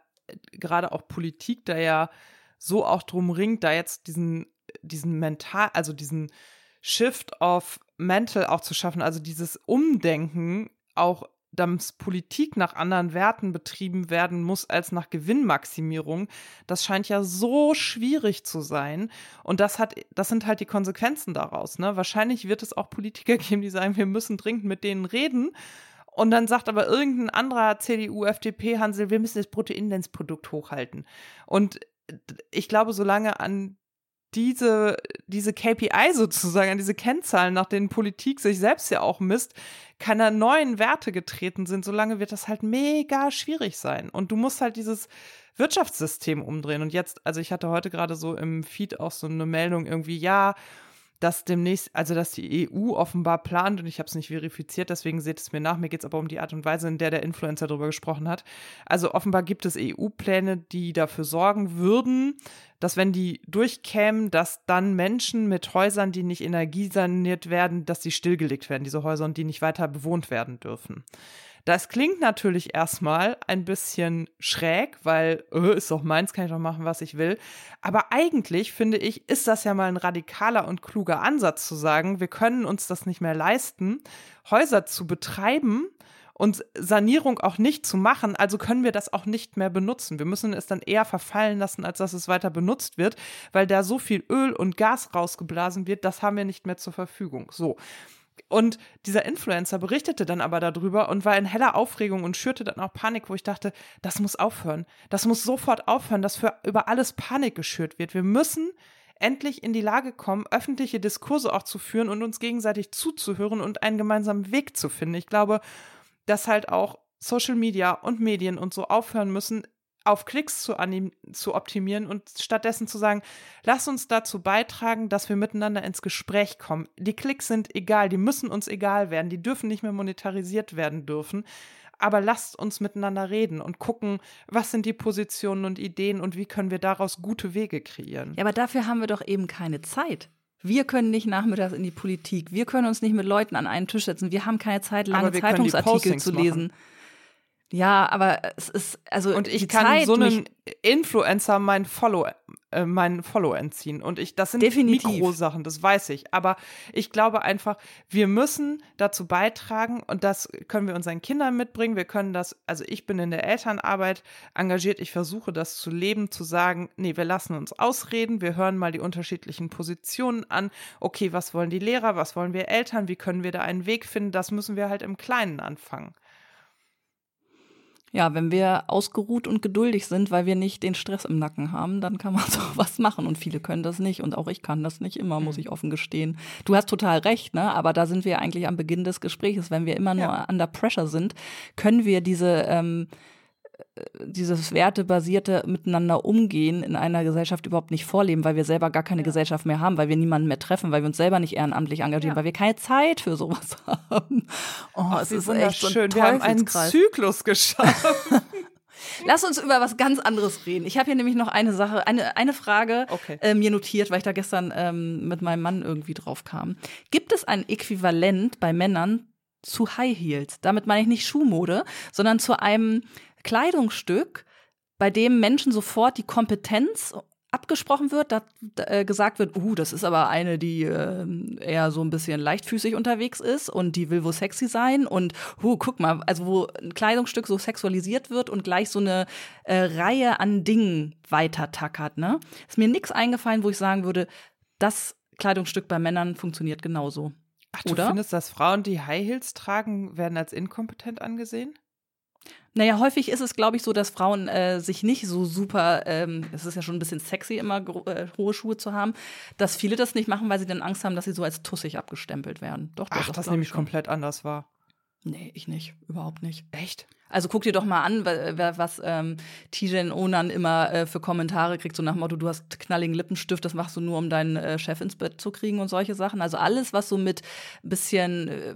gerade auch Politik da ja so auch drum ringt, da jetzt diesen, diesen mental, also diesen Shift of Mental auch zu schaffen, also dieses Umdenken auch dass Politik nach anderen Werten betrieben werden muss als nach Gewinnmaximierung, das scheint ja so schwierig zu sein. Und das hat, das sind halt die Konsequenzen daraus. Ne? Wahrscheinlich wird es auch Politiker *laughs* geben, die sagen, wir müssen dringend mit denen reden. Und dann sagt aber irgendein anderer CDU, FDP, Hansel, wir müssen das Bruttoinlandsprodukt hochhalten. Und ich glaube, solange an diese, diese KPI sozusagen, an diese Kennzahlen, nach denen Politik sich selbst ja auch misst, keine neuen Werte getreten sind, solange wird das halt mega schwierig sein. Und du musst halt dieses Wirtschaftssystem umdrehen. Und jetzt, also ich hatte heute gerade so im Feed auch so eine Meldung irgendwie, ja, dass demnächst, also dass die EU offenbar plant, und ich habe es nicht verifiziert, deswegen seht es mir nach, mir geht es aber um die Art und Weise, in der der Influencer darüber gesprochen hat. Also offenbar gibt es EU-Pläne, die dafür sorgen würden, dass wenn die durchkämen, dass dann Menschen mit Häusern, die nicht energiesaniert werden, dass die stillgelegt werden, diese Häuser, und die nicht weiter bewohnt werden dürfen. Das klingt natürlich erstmal ein bisschen schräg, weil äh, ist doch meins, kann ich doch machen, was ich will. Aber eigentlich finde ich, ist das ja mal ein radikaler und kluger Ansatz zu sagen, wir können uns das nicht mehr leisten, Häuser zu betreiben und Sanierung auch nicht zu machen, also können wir das auch nicht mehr benutzen. Wir müssen es dann eher verfallen lassen, als dass es weiter benutzt wird, weil da so viel Öl und Gas rausgeblasen wird, das haben wir nicht mehr zur Verfügung. So. Und dieser Influencer berichtete dann aber darüber und war in heller Aufregung und schürte dann auch Panik, wo ich dachte, das muss aufhören. Das muss sofort aufhören, dass für über alles Panik geschürt wird. Wir müssen endlich in die Lage kommen, öffentliche Diskurse auch zu führen und uns gegenseitig zuzuhören und einen gemeinsamen Weg zu finden. Ich glaube, dass halt auch Social Media und Medien und so aufhören müssen, auf Klicks zu, zu optimieren und stattdessen zu sagen, lass uns dazu beitragen, dass wir miteinander ins Gespräch kommen. Die Klicks sind egal, die müssen uns egal werden, die dürfen nicht mehr monetarisiert werden dürfen. Aber lasst uns miteinander reden und gucken, was sind die Positionen und Ideen und wie können wir daraus gute Wege kreieren. Ja, aber dafür haben wir doch eben keine Zeit. Wir können nicht nachmittags in die Politik. Wir können uns nicht mit Leuten an einen Tisch setzen. Wir haben keine Zeit, lange Zeitungsartikel zu lesen. Machen. Ja, aber es ist, also. Und ich kann Zeit, so einem Influencer mein Follow, äh, mein Follow entziehen. Und ich, das sind Definitiv. Mikrosachen, das weiß ich. Aber ich glaube einfach, wir müssen dazu beitragen und das können wir unseren Kindern mitbringen. Wir können das, also ich bin in der Elternarbeit engagiert. Ich versuche das zu leben, zu sagen, nee, wir lassen uns ausreden. Wir hören mal die unterschiedlichen Positionen an. Okay, was wollen die Lehrer? Was wollen wir Eltern? Wie können wir da einen Weg finden? Das müssen wir halt im Kleinen anfangen. Ja, wenn wir ausgeruht und geduldig sind, weil wir nicht den Stress im Nacken haben, dann kann man *laughs* so was machen. Und viele können das nicht. Und auch ich kann das nicht immer, muss mhm. ich offen gestehen. Du hast total recht, ne? Aber da sind wir eigentlich am Beginn des Gesprächs. Wenn wir immer nur ja. under pressure sind, können wir diese ähm, dieses wertebasierte Miteinander umgehen in einer Gesellschaft überhaupt nicht vorleben, weil wir selber gar keine ja. Gesellschaft mehr haben, weil wir niemanden mehr treffen, weil wir uns selber nicht ehrenamtlich engagieren, ja. weil wir keine Zeit für sowas *laughs* haben. Oh, oh es ist echt so Wir haben einen Zyklus *laughs* geschaffen. Lass uns über was ganz anderes reden. Ich habe hier nämlich noch eine Sache, eine, eine Frage okay. äh, mir notiert, weil ich da gestern ähm, mit meinem Mann irgendwie drauf kam. Gibt es ein Äquivalent bei Männern zu High Heels? Damit meine ich nicht Schuhmode, sondern zu einem Kleidungsstück, bei dem Menschen sofort die Kompetenz abgesprochen wird, da, äh, gesagt wird, uh, das ist aber eine, die äh, eher so ein bisschen leichtfüßig unterwegs ist und die will wohl sexy sein und uh, guck mal, also wo ein Kleidungsstück so sexualisiert wird und gleich so eine äh, Reihe an Dingen weiter tackert, ne? Ist mir nichts eingefallen, wo ich sagen würde, das Kleidungsstück bei Männern funktioniert genauso. Ach, du Oder? findest, dass Frauen, die High Heels tragen, werden als inkompetent angesehen? Naja, häufig ist es, glaube ich, so, dass Frauen äh, sich nicht so super, ähm, es ist ja schon ein bisschen sexy, immer äh, hohe Schuhe zu haben, dass viele das nicht machen, weil sie dann Angst haben, dass sie so als tussig abgestempelt werden. Doch, doch Ach, das, das nämlich komplett anders war. Nee, ich nicht. Überhaupt nicht. Echt? Also guck dir doch mal an, was ähm, Tijen Onan immer äh, für Kommentare kriegt, so nach dem Motto, du hast knalligen Lippenstift, das machst du nur, um deinen äh, Chef ins Bett zu kriegen und solche Sachen. Also alles, was so mit bisschen äh,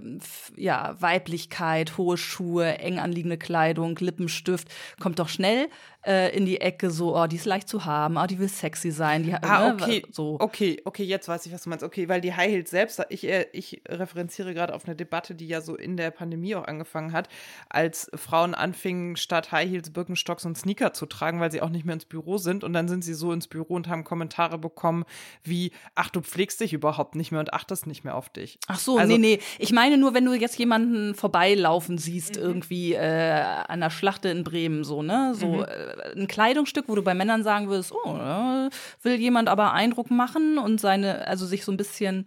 ja, Weiblichkeit, hohe Schuhe, eng anliegende Kleidung, Lippenstift, kommt doch schnell äh, in die Ecke so, oh, die ist leicht zu haben, oh, die will sexy sein. Die, ah, ne, okay, so. okay, okay, jetzt weiß ich, was du meinst. Okay, weil die High Heels selbst, ich, äh, ich referenziere gerade auf eine Debatte, die ja so in der Pandemie auch angefangen hat, als Frauen Frauen anfingen, statt High Heels, Birkenstocks und Sneaker zu tragen, weil sie auch nicht mehr ins Büro sind. Und dann sind sie so ins Büro und haben Kommentare bekommen wie, ach, du pflegst dich überhaupt nicht mehr und achtest nicht mehr auf dich. Ach so, also, nee, nee. Ich meine nur, wenn du jetzt jemanden vorbeilaufen siehst, mhm. irgendwie äh, an der Schlachte in Bremen, so, ne? So mhm. äh, ein Kleidungsstück, wo du bei Männern sagen würdest, oh, will jemand aber Eindruck machen und seine, also sich so ein bisschen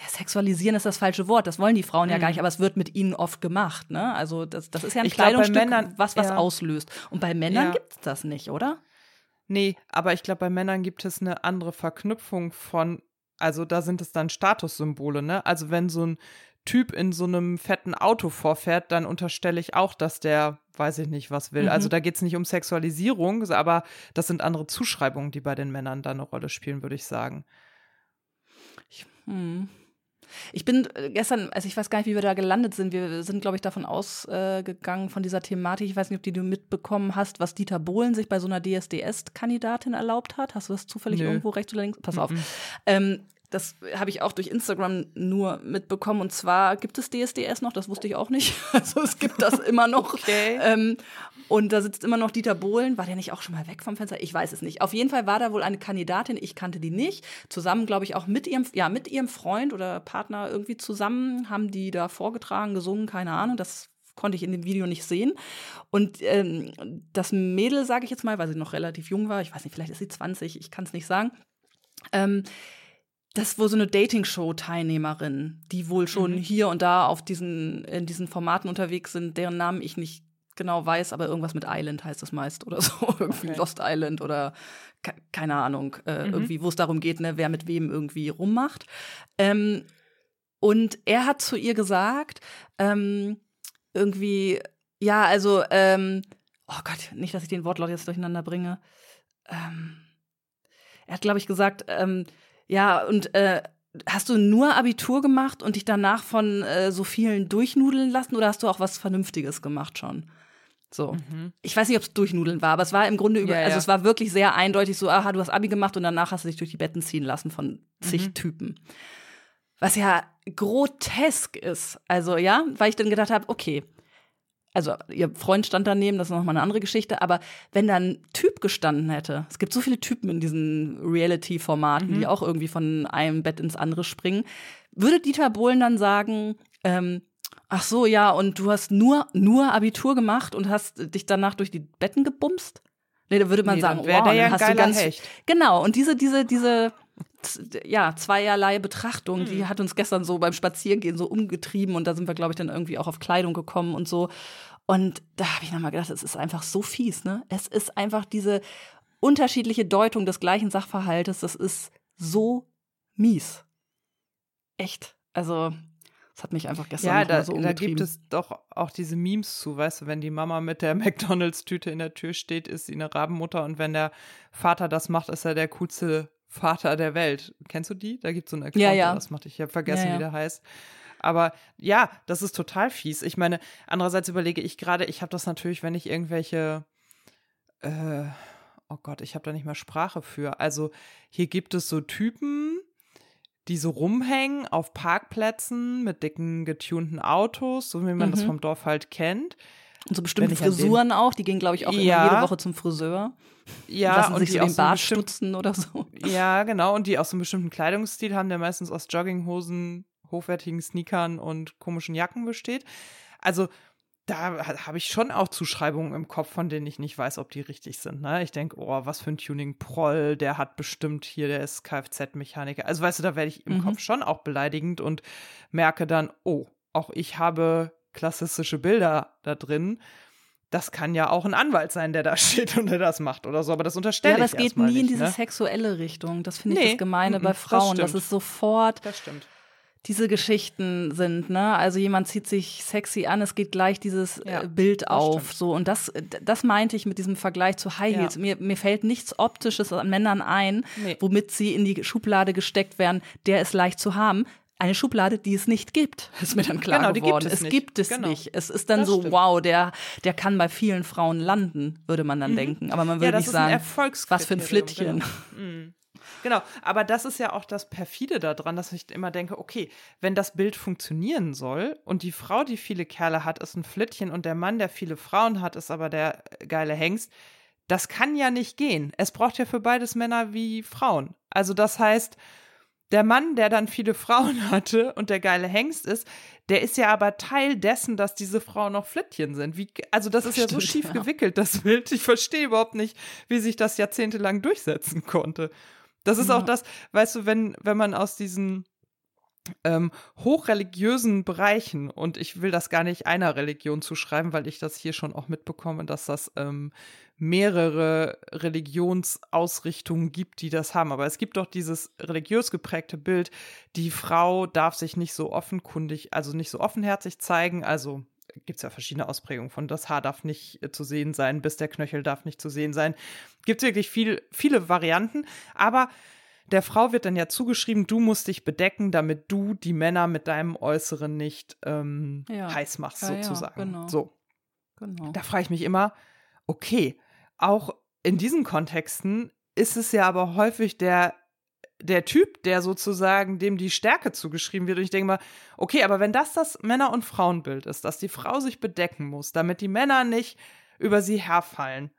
ja, sexualisieren ist das falsche Wort. Das wollen die Frauen mhm. ja gar nicht, aber es wird mit ihnen oft gemacht. Ne? Also das, das ist ja ein ich Kleidungsstück, glaub, Männern, was was ja. auslöst. Und bei Männern ja. gibt es das nicht, oder? Nee, aber ich glaube, bei Männern gibt es eine andere Verknüpfung von, also da sind es dann Statussymbole, ne? Also wenn so ein Typ in so einem fetten Auto vorfährt, dann unterstelle ich auch, dass der, weiß ich nicht, was will. Also mhm. Also da geht es nicht um Sexualisierung, aber das sind andere Zuschreibungen, die bei den Männern da eine Rolle spielen, würde ich sagen. Ich, hm. Ich bin äh, gestern, also ich weiß gar nicht, wie wir da gelandet sind. Wir sind, glaube ich, davon ausgegangen, von dieser Thematik. Ich weiß nicht, ob die du mitbekommen hast, was Dieter Bohlen sich bei so einer DSDS-Kandidatin erlaubt hat. Hast du das zufällig Nö. irgendwo rechts oder links? Pass auf. Ähm, das habe ich auch durch Instagram nur mitbekommen. Und zwar gibt es DSDS noch, das wusste ich auch nicht. *laughs* Also es gibt das immer noch. Okay. Ähm, und da sitzt immer noch Dieter Bohlen. War der nicht auch schon mal weg vom Fenster? Ich weiß es nicht. Auf jeden Fall war da wohl eine Kandidatin, ich kannte die nicht. Zusammen, glaube ich, auch mit ihrem, ja, mit ihrem Freund oder Partner irgendwie zusammen haben die da vorgetragen, gesungen, keine Ahnung. Das konnte ich in dem Video nicht sehen. Und ähm, das Mädel, sage ich jetzt mal, weil sie noch relativ jung war, ich weiß nicht, vielleicht ist sie 20, ich kann es nicht sagen. Ähm, das ist wohl so eine Dating-Show-Teilnehmerin, die wohl schon mhm. hier und da auf diesen, in diesen Formaten unterwegs sind, deren Namen ich nicht genau weiß, aber irgendwas mit Island heißt das meist oder *laughs* so. irgendwie okay. Lost Island oder ke keine Ahnung, äh, mhm. irgendwie, wo es darum geht, ne, wer mit wem irgendwie rummacht. Ähm, und er hat zu ihr gesagt, ähm, irgendwie, ja, also, ähm, oh Gott, nicht, dass ich den Wortlaut jetzt durcheinander bringe. Ähm, er hat, glaube ich, gesagt, ähm, ja, und äh, hast du nur Abitur gemacht und dich danach von äh, so vielen durchnudeln lassen oder hast du auch was Vernünftiges gemacht schon? So. Mhm. Ich weiß nicht, ob es durchnudeln war, aber es war im Grunde über, ja, also es war wirklich sehr eindeutig so, aha, du hast Abi gemacht und danach hast du dich durch die Betten ziehen lassen von zig mhm. Typen. Was ja grotesk ist. Also, ja, weil ich dann gedacht habe, okay, also ihr Freund stand daneben, das ist nochmal eine andere Geschichte, aber wenn da ein Typ gestanden hätte, es gibt so viele Typen in diesen Reality-Formaten, mhm. die auch irgendwie von einem Bett ins andere springen, würde Dieter Bohlen dann sagen, ähm, ach so, ja, und du hast nur, nur Abitur gemacht und hast dich danach durch die Betten gebumst? Nee, da würde man nee, sagen, wow, der ja hast du ganz Hecht. Genau, und diese, diese, diese ja, zweierlei Betrachtung, die hm. hat uns gestern so beim Spazierengehen so umgetrieben und da sind wir, glaube ich, dann irgendwie auch auf Kleidung gekommen und so. Und da habe ich nochmal gedacht, es ist einfach so fies, ne? Es ist einfach diese unterschiedliche Deutung des gleichen Sachverhaltes, das ist so mies. Echt. Also, das hat mich einfach gestern ja, da, so umgetrieben. da gibt es doch auch diese Memes zu, weißt du, wenn die Mama mit der *laughs* McDonalds-Tüte in der Tür steht, ist sie eine Rabenmutter und wenn der Vater das macht, ist er der coolste Vater der Welt. Kennst du die? Da gibt es so einen Account, ja, ja. das macht. Ich habe vergessen, ja, wie der heißt. Aber ja, das ist total fies. Ich meine, andererseits überlege ich gerade, ich habe das natürlich, wenn ich irgendwelche, äh, oh Gott, ich habe da nicht mehr Sprache für. Also hier gibt es so Typen, die so rumhängen auf Parkplätzen mit dicken getunten Autos, so wie man mhm. das vom Dorf halt kennt. Und so bestimmte Frisuren auch, die gehen, glaube ich, auch ja. jede Woche zum Friseur. Ja, Lassen und sich die so den Bart so stutzen oder so. Ja, genau, und die auch so einen bestimmten Kleidungsstil haben, der meistens aus Jogginghosen, hochwertigen Sneakern und komischen Jacken besteht. Also da habe ich schon auch Zuschreibungen im Kopf, von denen ich nicht weiß, ob die richtig sind. Ne? Ich denke, oh, was für ein Tuning-Proll, der hat bestimmt hier, der ist Kfz-Mechaniker. Also weißt du, da werde ich im mhm. Kopf schon auch beleidigend und merke dann, oh, auch ich habe klassistische Bilder da drin. Das kann ja auch ein Anwalt sein, der da *laughs* steht und der das macht oder so, aber das unterstelle ich Ja, das geht nie nicht, in diese ne? sexuelle Richtung. Das finde ich nee, das Gemeine bei Frauen. Das, das ist sofort. Das stimmt diese Geschichten sind, ne? Also jemand zieht sich sexy an, es geht gleich dieses äh, ja, Bild auf, so und das, das meinte ich mit diesem Vergleich zu High Heels. Ja. Mir, mir fällt nichts Optisches an Männern ein, nee. womit sie in die Schublade gesteckt werden. Der ist leicht zu haben. Eine Schublade, die es nicht gibt, *laughs* ist mir dann klar genau, geworden. Gibt es, es gibt es genau. nicht. Es ist dann das so, stimmt. wow, der, der kann bei vielen Frauen landen, würde man dann mhm. denken. Aber man würde ja, nicht sagen, was für ein Flittchen. Genau. Mhm. Genau, aber das ist ja auch das Perfide daran, dass ich immer denke, okay, wenn das Bild funktionieren soll und die Frau, die viele Kerle hat, ist ein Flittchen und der Mann, der viele Frauen hat, ist aber der geile Hengst, das kann ja nicht gehen. Es braucht ja für beides Männer wie Frauen. Also das heißt, der Mann, der dann viele Frauen *laughs* hatte und der geile Hengst ist, der ist ja aber Teil dessen, dass diese Frauen noch Flittchen sind. Wie, also das ist Stimmt, ja so schief ja. gewickelt, das *laughs* Bild. Ich verstehe überhaupt nicht, wie sich das jahrzehntelang durchsetzen konnte. Das ist ja. auch das, weißt du, wenn, wenn man aus diesen ähm, hochreligiösen Bereichen, und ich will das gar nicht einer Religion zuschreiben, weil ich das hier schon auch mitbekomme, dass das ähm, mehrere Religionsausrichtungen gibt, die das haben. Aber es gibt doch dieses religiös geprägte Bild, die Frau darf sich nicht so offenkundig, also nicht so offenherzig zeigen, also gibt es ja verschiedene Ausprägungen von das Haar darf nicht äh, zu sehen sein, bis der Knöchel darf nicht zu sehen sein. Gibt wirklich viel, viele Varianten, aber der Frau wird dann ja zugeschrieben, du musst dich bedecken, damit du die Männer mit deinem Äußeren nicht ähm, ja. heiß machst, ja, sozusagen. Ja, genau. So. Genau. Da frage ich mich immer, okay, auch in diesen Kontexten ist es ja aber häufig der der Typ, der sozusagen dem die Stärke zugeschrieben wird. Und ich denke mal, okay, aber wenn das das Männer- und Frauenbild ist, dass die Frau sich bedecken muss, damit die Männer nicht über sie herfallen,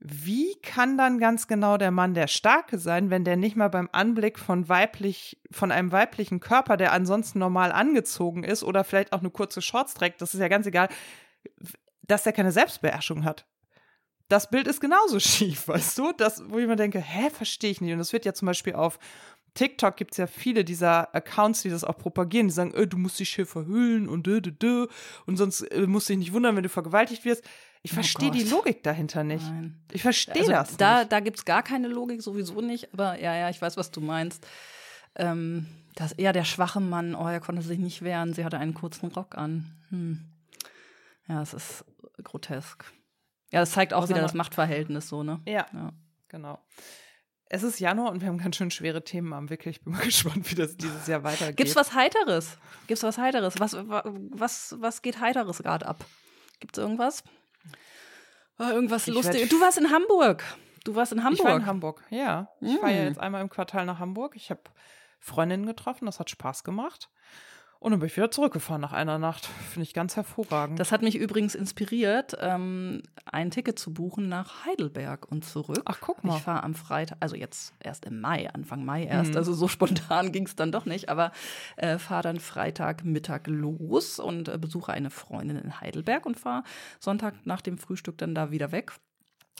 wie kann dann ganz genau der Mann der Starke sein, wenn der nicht mal beim Anblick von weiblich, von einem weiblichen Körper, der ansonsten normal angezogen ist oder vielleicht auch eine kurze Shorts trägt, das ist ja ganz egal, dass der keine Selbstbeherrschung hat? Das Bild ist genauso *laughs* schief, weißt du? Das, wo ich mir denke, hä, verstehe ich nicht. Und das wird ja zum Beispiel auf TikTok gibt es ja viele dieser Accounts, die das auch propagieren, die sagen, äh, du musst dich hier verhüllen und dö, dö, dö, und sonst äh, musst du dich nicht wundern, wenn du vergewaltigt wirst. Ich oh verstehe die Logik dahinter nicht. Nein. Ich verstehe also das. Da, nicht. da gibt es gar keine Logik, sowieso nicht. Aber ja, ja, ich weiß, was du meinst. Ähm, das eher der schwache Mann, oh, er konnte sich nicht wehren, sie hatte einen kurzen Rock an. Hm. Ja, es ist grotesk. Ja, das zeigt auch wieder das Machtverhältnis so, ne? Ja, ja. genau. Es ist Januar und wir haben ganz schön schwere Themen am Wickel. Ich bin mal *laughs* gespannt, wie das dieses Jahr weitergeht. Gibt's was Heiteres? Gibt's was Heiteres? Was, was, was geht Heiteres gerade ab? Gibt's irgendwas? Oh, irgendwas Lustiges. Du warst in Hamburg. Du warst in Hamburg. Ich war in Hamburg, ja. Ich mm. fahre ja jetzt einmal im Quartal nach Hamburg. Ich habe Freundinnen getroffen, das hat Spaß gemacht. Und dann bin ich wieder zurückgefahren nach einer Nacht. Finde ich ganz hervorragend. Das hat mich übrigens inspiriert, ähm, ein Ticket zu buchen nach Heidelberg und zurück. Ach, guck mal. Ich fahre am Freitag, also jetzt erst im Mai, Anfang Mai erst. Mhm. Also so *laughs* spontan ging es dann doch nicht. Aber äh, fahre dann Freitagmittag los und äh, besuche eine Freundin in Heidelberg und fahre Sonntag nach dem Frühstück dann da wieder weg.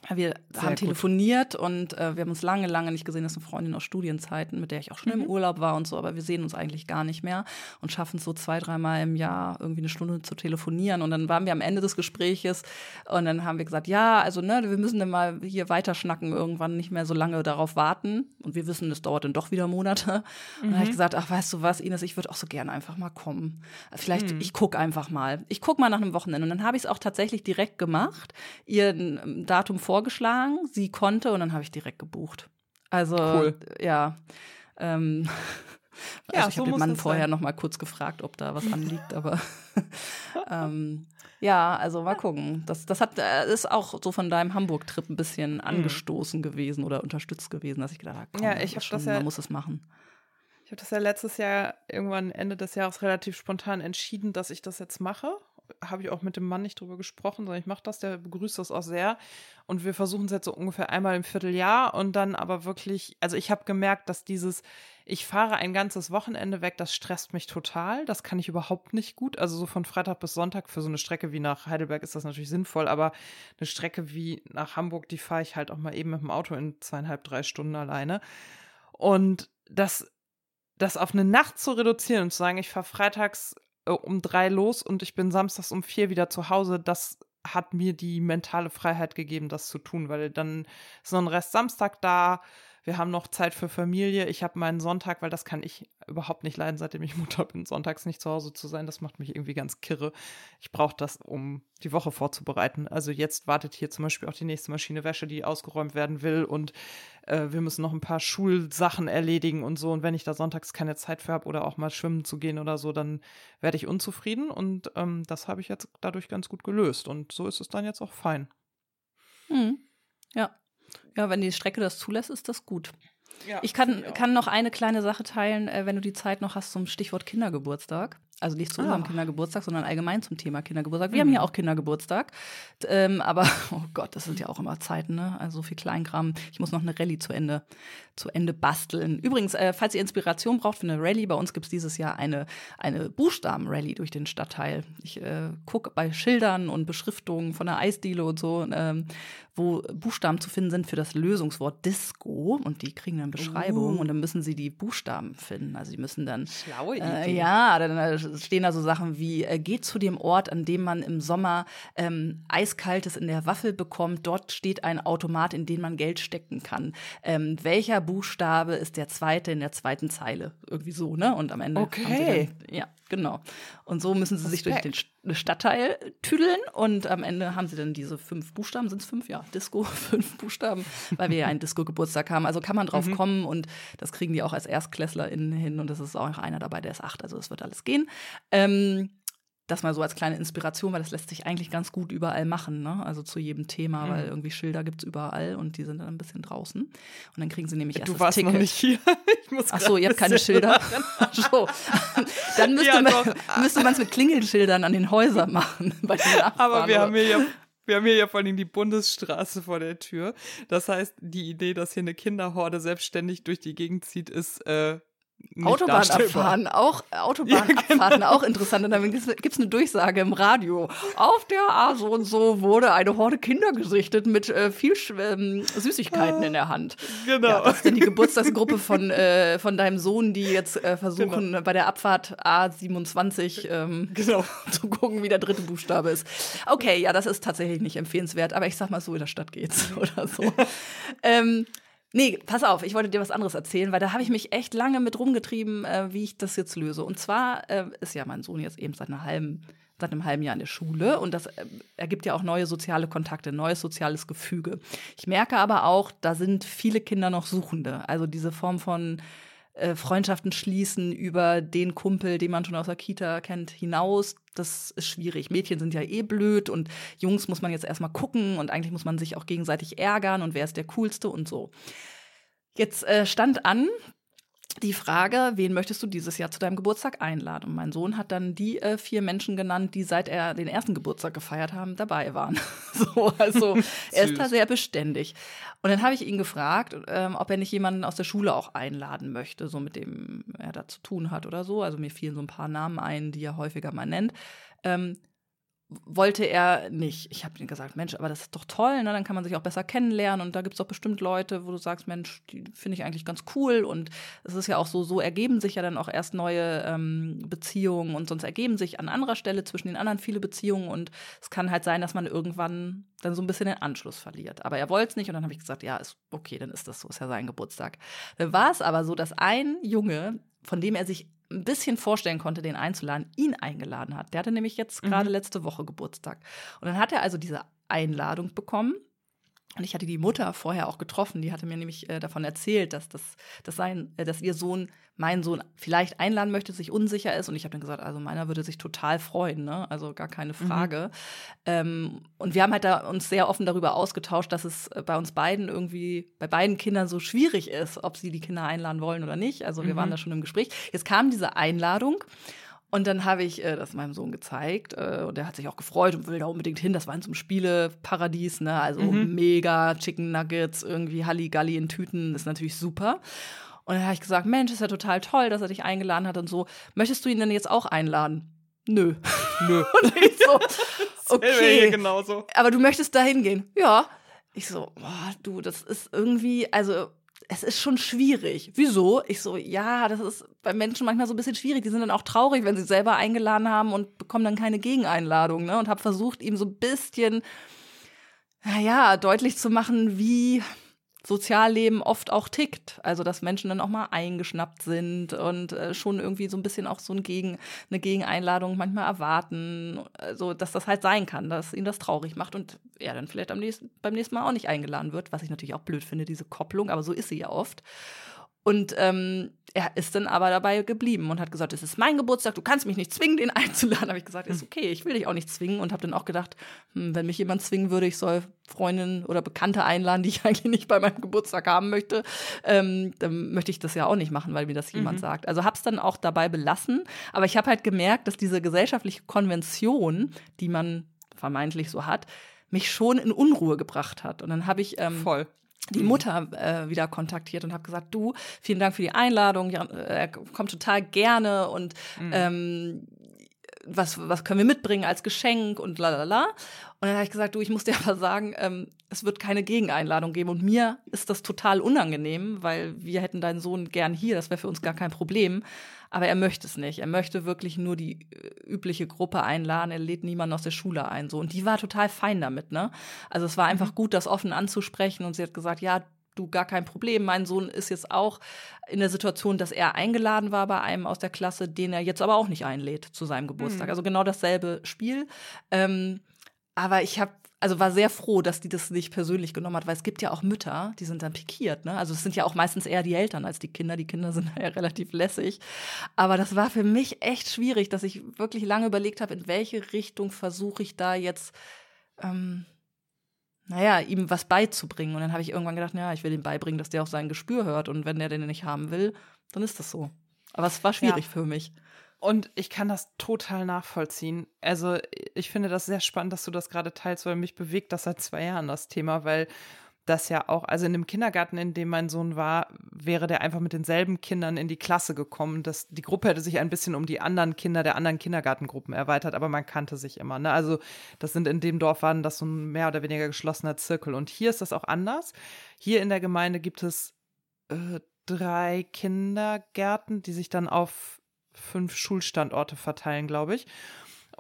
Wir Sehr haben telefoniert gut. und äh, wir haben uns lange, lange nicht gesehen. Das ist eine Freundin aus Studienzeiten, mit der ich auch schon mhm. im Urlaub war und so, aber wir sehen uns eigentlich gar nicht mehr und schaffen es so zwei, dreimal im Jahr irgendwie eine Stunde zu telefonieren. Und dann waren wir am Ende des Gespräches und dann haben wir gesagt, ja, also ne, wir müssen dann mal hier weiter schnacken, irgendwann nicht mehr so lange darauf warten. Und wir wissen, das dauert dann doch wieder Monate. Mhm. Und dann habe ich gesagt, ach, weißt du was, Ines, ich würde auch so gerne einfach mal kommen. Vielleicht, mhm. ich gucke einfach mal. Ich gucke mal nach einem Wochenende. Und dann habe ich es auch tatsächlich direkt gemacht, ihr ein Datum vor vorgeschlagen, sie konnte und dann habe ich direkt gebucht. Also cool. ja. Ähm, *laughs* also ja, ich so habe den Mann vorher sein. noch mal kurz gefragt, ob da was *laughs* anliegt, aber *laughs* ähm, ja, also mal gucken. Das, das hat, äh, ist auch so von deinem Hamburg-Trip ein bisschen mhm. angestoßen gewesen oder unterstützt gewesen, dass ich gedacht habe, komm, ja, ich das schon, das ja, man muss es machen. Ich habe das ja letztes Jahr irgendwann Ende des Jahres relativ spontan entschieden, dass ich das jetzt mache habe ich auch mit dem Mann nicht drüber gesprochen, sondern ich mache das, der begrüßt das auch sehr. Und wir versuchen es jetzt so ungefähr einmal im Vierteljahr und dann aber wirklich, also ich habe gemerkt, dass dieses, ich fahre ein ganzes Wochenende weg, das stresst mich total. Das kann ich überhaupt nicht gut. Also so von Freitag bis Sonntag für so eine Strecke wie nach Heidelberg ist das natürlich sinnvoll, aber eine Strecke wie nach Hamburg, die fahre ich halt auch mal eben mit dem Auto in zweieinhalb, drei Stunden alleine. Und das das auf eine Nacht zu reduzieren und zu sagen, ich fahre freitags äh, um drei los und ich bin samstags um vier wieder zu Hause, das hat mir die mentale Freiheit gegeben, das zu tun, weil dann ist noch ein Rest Samstag da, wir haben noch Zeit für Familie. Ich habe meinen Sonntag, weil das kann ich überhaupt nicht leiden, seitdem ich *laughs* Mutter bin, sonntags nicht zu Hause zu sein. Das macht mich irgendwie ganz kirre. Ich brauche das, um die Woche vorzubereiten. Also jetzt wartet hier zum Beispiel auch die nächste Maschine Wäsche, die ausgeräumt werden will. Und äh, wir müssen noch ein paar Schulsachen erledigen und so. Und wenn ich da sonntags keine Zeit für habe oder auch mal schwimmen zu gehen oder so, dann werde ich unzufrieden. Und ähm, das habe ich jetzt dadurch ganz gut gelöst. Und so ist es dann jetzt auch fein. Hm. Ja. Ja, wenn die Strecke das zulässt, ist das gut. Ja, ich kann, kann noch eine kleine Sache teilen, äh, wenn du die Zeit noch hast zum Stichwort Kindergeburtstag. Also nicht zu unserem ah. Kindergeburtstag, sondern allgemein zum Thema Kindergeburtstag. Wir mhm. haben hier auch Kindergeburtstag. Ähm, aber, *laughs* oh Gott, das sind ja auch immer Zeiten, ne? Also so viel Kleinkram. Ich muss noch eine Rallye zu Ende, zu Ende basteln. Übrigens, äh, falls ihr Inspiration braucht für eine Rallye, bei uns gibt es dieses Jahr eine, eine Buchstaben-Rallye durch den Stadtteil. Ich äh, gucke bei Schildern und Beschriftungen von der Eisdiele und so, ähm, wo Buchstaben zu finden sind für das Lösungswort Disco. Und die kriegen dann Beschreibungen uh. und dann müssen sie die Buchstaben finden. Also die müssen dann. Schlaue Idee. Äh, ja, dann äh, stehen da so Sachen wie, äh, geht zu dem Ort, an dem man im Sommer ähm, Eiskaltes in der Waffel bekommt. Dort steht ein Automat, in den man Geld stecken kann. Ähm, welcher Buchstabe ist der zweite in der zweiten Zeile? Irgendwie so, ne? Und am Ende. Okay. Dann, ja, genau. Und so müssen sie sich durch den Stadtteil tüdeln und am Ende haben sie dann diese fünf Buchstaben, sind es fünf? Ja, Disco, *laughs* fünf Buchstaben, weil wir ja einen Disco-Geburtstag haben. Also kann man drauf mhm. kommen und das kriegen die auch als ErstklässlerInnen hin und es ist auch einer dabei, der ist acht, also es wird alles gehen. Ähm, das mal so als kleine Inspiration, weil das lässt sich eigentlich ganz gut überall machen, ne? Also zu jedem Thema, mhm. weil irgendwie Schilder gibt es überall und die sind dann ein bisschen draußen. Und dann kriegen sie nämlich erst du das warst Ticket. noch nicht hier. *laughs* Ich muss Ach so, ihr habt keine Schilder. so. *laughs* Dann müsste ja, man es mit Klingelschildern an den Häusern machen. *laughs* Aber wir haben hier ja wir haben hier ja vor allem die Bundesstraße vor der Tür. Das heißt, die Idee, dass hier eine Kinderhorde selbstständig durch die Gegend zieht, ist äh, Autobahnabfahren, auch Autobahnabfahrten, ja, genau. auch interessant. Und dann gibt es eine Durchsage im Radio. Auf der A so und so wurde eine Horde Kinder gesichtet mit äh, viel ähm, Süßigkeiten in der Hand. Genau. Ja, das ist dann die Geburtstagsgruppe von, äh, von deinem Sohn, die jetzt äh, versuchen, genau. bei der Abfahrt A27 ähm, genau. *laughs* zu gucken, wie der dritte Buchstabe ist. Okay, ja, das ist tatsächlich nicht empfehlenswert, aber ich sag mal so, in der Stadt geht's *laughs* oder so. ähm, Nee, pass auf, ich wollte dir was anderes erzählen, weil da habe ich mich echt lange mit rumgetrieben, äh, wie ich das jetzt löse. Und zwar äh, ist ja mein Sohn jetzt eben seit, einer halben, seit einem halben Jahr in der Schule und das äh, ergibt ja auch neue soziale Kontakte, neues soziales Gefüge. Ich merke aber auch, da sind viele Kinder noch Suchende. Also diese Form von äh, Freundschaften schließen über den Kumpel, den man schon aus der Kita kennt, hinaus. Das ist schwierig. Mädchen sind ja eh blöd und Jungs muss man jetzt erstmal gucken und eigentlich muss man sich auch gegenseitig ärgern und wer ist der Coolste und so. Jetzt äh, stand an, die Frage, wen möchtest du dieses Jahr zu deinem Geburtstag einladen? Und mein Sohn hat dann die äh, vier Menschen genannt, die seit er den ersten Geburtstag gefeiert haben, dabei waren. *laughs* so, also *laughs* er ist da sehr beständig. Und dann habe ich ihn gefragt, ähm, ob er nicht jemanden aus der Schule auch einladen möchte, so mit dem er da zu tun hat oder so. Also mir fielen so ein paar Namen ein, die er häufiger mal nennt. Ähm, wollte er nicht. Ich habe ihm gesagt, Mensch, aber das ist doch toll, ne? dann kann man sich auch besser kennenlernen und da gibt es doch bestimmt Leute, wo du sagst, Mensch, die finde ich eigentlich ganz cool und es ist ja auch so, so ergeben sich ja dann auch erst neue ähm, Beziehungen und sonst ergeben sich an anderer Stelle zwischen den anderen viele Beziehungen und es kann halt sein, dass man irgendwann dann so ein bisschen den Anschluss verliert. Aber er wollte es nicht und dann habe ich gesagt, ja, ist okay, dann ist das so, ist ja sein Geburtstag. Dann war es aber so, dass ein Junge, von dem er sich ein bisschen vorstellen konnte, den einzuladen, ihn eingeladen hat. Der hatte nämlich jetzt gerade mhm. letzte Woche Geburtstag. Und dann hat er also diese Einladung bekommen und ich hatte die Mutter vorher auch getroffen, die hatte mir nämlich äh, davon erzählt, dass, das, dass, sein, äh, dass ihr Sohn meinen Sohn vielleicht einladen möchte, sich unsicher ist. Und ich habe dann gesagt, also meiner würde sich total freuen, ne? also gar keine mhm. Frage. Mhm. Ähm, und wir haben halt da uns sehr offen darüber ausgetauscht, dass es äh, bei uns beiden irgendwie, bei beiden Kindern so schwierig ist, ob sie die Kinder einladen wollen oder nicht. Also wir mhm. waren da schon im Gespräch. Jetzt kam diese Einladung. Und dann habe ich äh, das meinem Sohn gezeigt äh, und der hat sich auch gefreut und will da unbedingt hin. Das war in so einem Spieleparadies, ne? Also mhm. mega Chicken Nuggets, irgendwie Halligalli in Tüten, ist natürlich super. Und dann habe ich gesagt, Mensch, ist ja total toll, dass er dich eingeladen hat und so. Möchtest du ihn denn jetzt auch einladen? Nö. Nö. *laughs* und ich so, *laughs* okay. genauso. Aber du möchtest da hingehen? Ja. Ich so, boah, du, das ist irgendwie, also es ist schon schwierig. Wieso? Ich so, ja, das ist bei Menschen manchmal so ein bisschen schwierig. Die sind dann auch traurig, wenn sie selber eingeladen haben und bekommen dann keine Gegeneinladung. Ne? Und habe versucht, ihm so ein bisschen, naja, deutlich zu machen, wie Sozialleben oft auch tickt. Also, dass Menschen dann auch mal eingeschnappt sind und äh, schon irgendwie so ein bisschen auch so ein Gegen, eine Gegeneinladung manchmal erwarten. Also, dass das halt sein kann, dass ihn das traurig macht und er dann vielleicht nächsten, beim nächsten Mal auch nicht eingeladen wird, was ich natürlich auch blöd finde, diese Kopplung, aber so ist sie ja oft. Und ähm, er ist dann aber dabei geblieben und hat gesagt, es ist mein Geburtstag, du kannst mich nicht zwingen, den *laughs* einzuladen. Habe ich gesagt, ist okay, ich will dich auch nicht zwingen und habe dann auch gedacht, hm, wenn mich jemand zwingen würde, ich soll Freundinnen oder Bekannte einladen, *laughs* die ich eigentlich nicht bei meinem Geburtstag haben möchte, ähm, dann möchte ich das ja auch nicht machen, weil mir das jemand mhm. sagt. Also habe es dann auch dabei belassen, aber ich habe halt gemerkt, dass diese gesellschaftliche Konvention, die man vermeintlich so hat, mich schon in Unruhe gebracht hat. Und dann habe ich ähm, voll die Mutter äh, wieder kontaktiert und habe gesagt, du, vielen Dank für die Einladung, ja, er kommt total gerne und mhm. ähm, was, was können wir mitbringen als Geschenk und la la la. Und dann habe ich gesagt, du, ich muss dir *laughs* aber sagen, ähm, es wird keine Gegeneinladung geben. Und mir ist das total unangenehm, weil wir hätten deinen Sohn gern hier, das wäre für uns gar kein Problem. Aber er möchte es nicht. Er möchte wirklich nur die äh, übliche Gruppe einladen. Er lädt niemanden aus der Schule ein. So. Und die war total fein damit, ne? Also es war einfach mhm. gut, das offen anzusprechen. Und sie hat gesagt, ja, du gar kein Problem. Mein Sohn ist jetzt auch in der Situation, dass er eingeladen war bei einem aus der Klasse, den er jetzt aber auch nicht einlädt zu seinem Geburtstag. Mhm. Also genau dasselbe Spiel. Ähm, aber ich habe also war sehr froh, dass die das nicht persönlich genommen hat, weil es gibt ja auch Mütter, die sind dann pikiert. Ne? Also es sind ja auch meistens eher die Eltern als die Kinder. Die Kinder sind *laughs* ja relativ lässig. Aber das war für mich echt schwierig, dass ich wirklich lange überlegt habe, in welche Richtung versuche ich da jetzt, ähm, naja, ihm was beizubringen. Und dann habe ich irgendwann gedacht, ja, ich will ihm beibringen, dass der auf sein Gespür hört. Und wenn der den nicht haben will, dann ist das so. Aber es war schwierig ja. für mich. Und ich kann das total nachvollziehen. Also ich finde das sehr spannend, dass du das gerade teilst, weil mich bewegt das seit zwei Jahren das Thema, weil das ja auch, also in dem Kindergarten, in dem mein Sohn war, wäre der einfach mit denselben Kindern in die Klasse gekommen. Das, die Gruppe hätte sich ein bisschen um die anderen Kinder der anderen Kindergartengruppen erweitert, aber man kannte sich immer. Ne? Also das sind in dem Dorf waren das so ein mehr oder weniger geschlossener Zirkel. Und hier ist das auch anders. Hier in der Gemeinde gibt es äh, drei Kindergärten, die sich dann auf fünf Schulstandorte verteilen, glaube ich.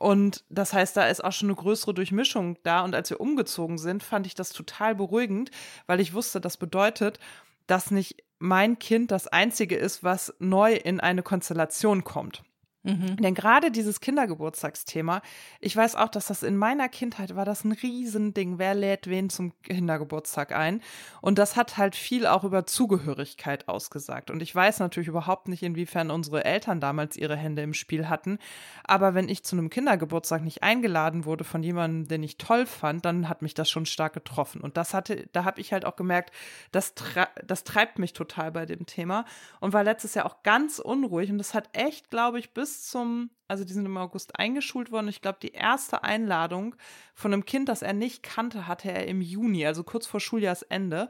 Und das heißt, da ist auch schon eine größere Durchmischung da. Und als wir umgezogen sind, fand ich das total beruhigend, weil ich wusste, das bedeutet, dass nicht mein Kind das Einzige ist, was neu in eine Konstellation kommt. Mhm. Denn gerade dieses Kindergeburtstagsthema, ich weiß auch, dass das in meiner Kindheit war das ein Riesending. Wer lädt wen zum Kindergeburtstag ein? Und das hat halt viel auch über Zugehörigkeit ausgesagt. Und ich weiß natürlich überhaupt nicht, inwiefern unsere Eltern damals ihre Hände im Spiel hatten. Aber wenn ich zu einem Kindergeburtstag nicht eingeladen wurde von jemandem, den ich toll fand, dann hat mich das schon stark getroffen. Und das hatte, da habe ich halt auch gemerkt, das, das treibt mich total bei dem Thema und war letztes Jahr auch ganz unruhig. Und das hat echt, glaube ich, bis bis zum, also die sind im August eingeschult worden. Ich glaube, die erste Einladung von einem Kind, das er nicht kannte, hatte er im Juni, also kurz vor Schuljahrsende.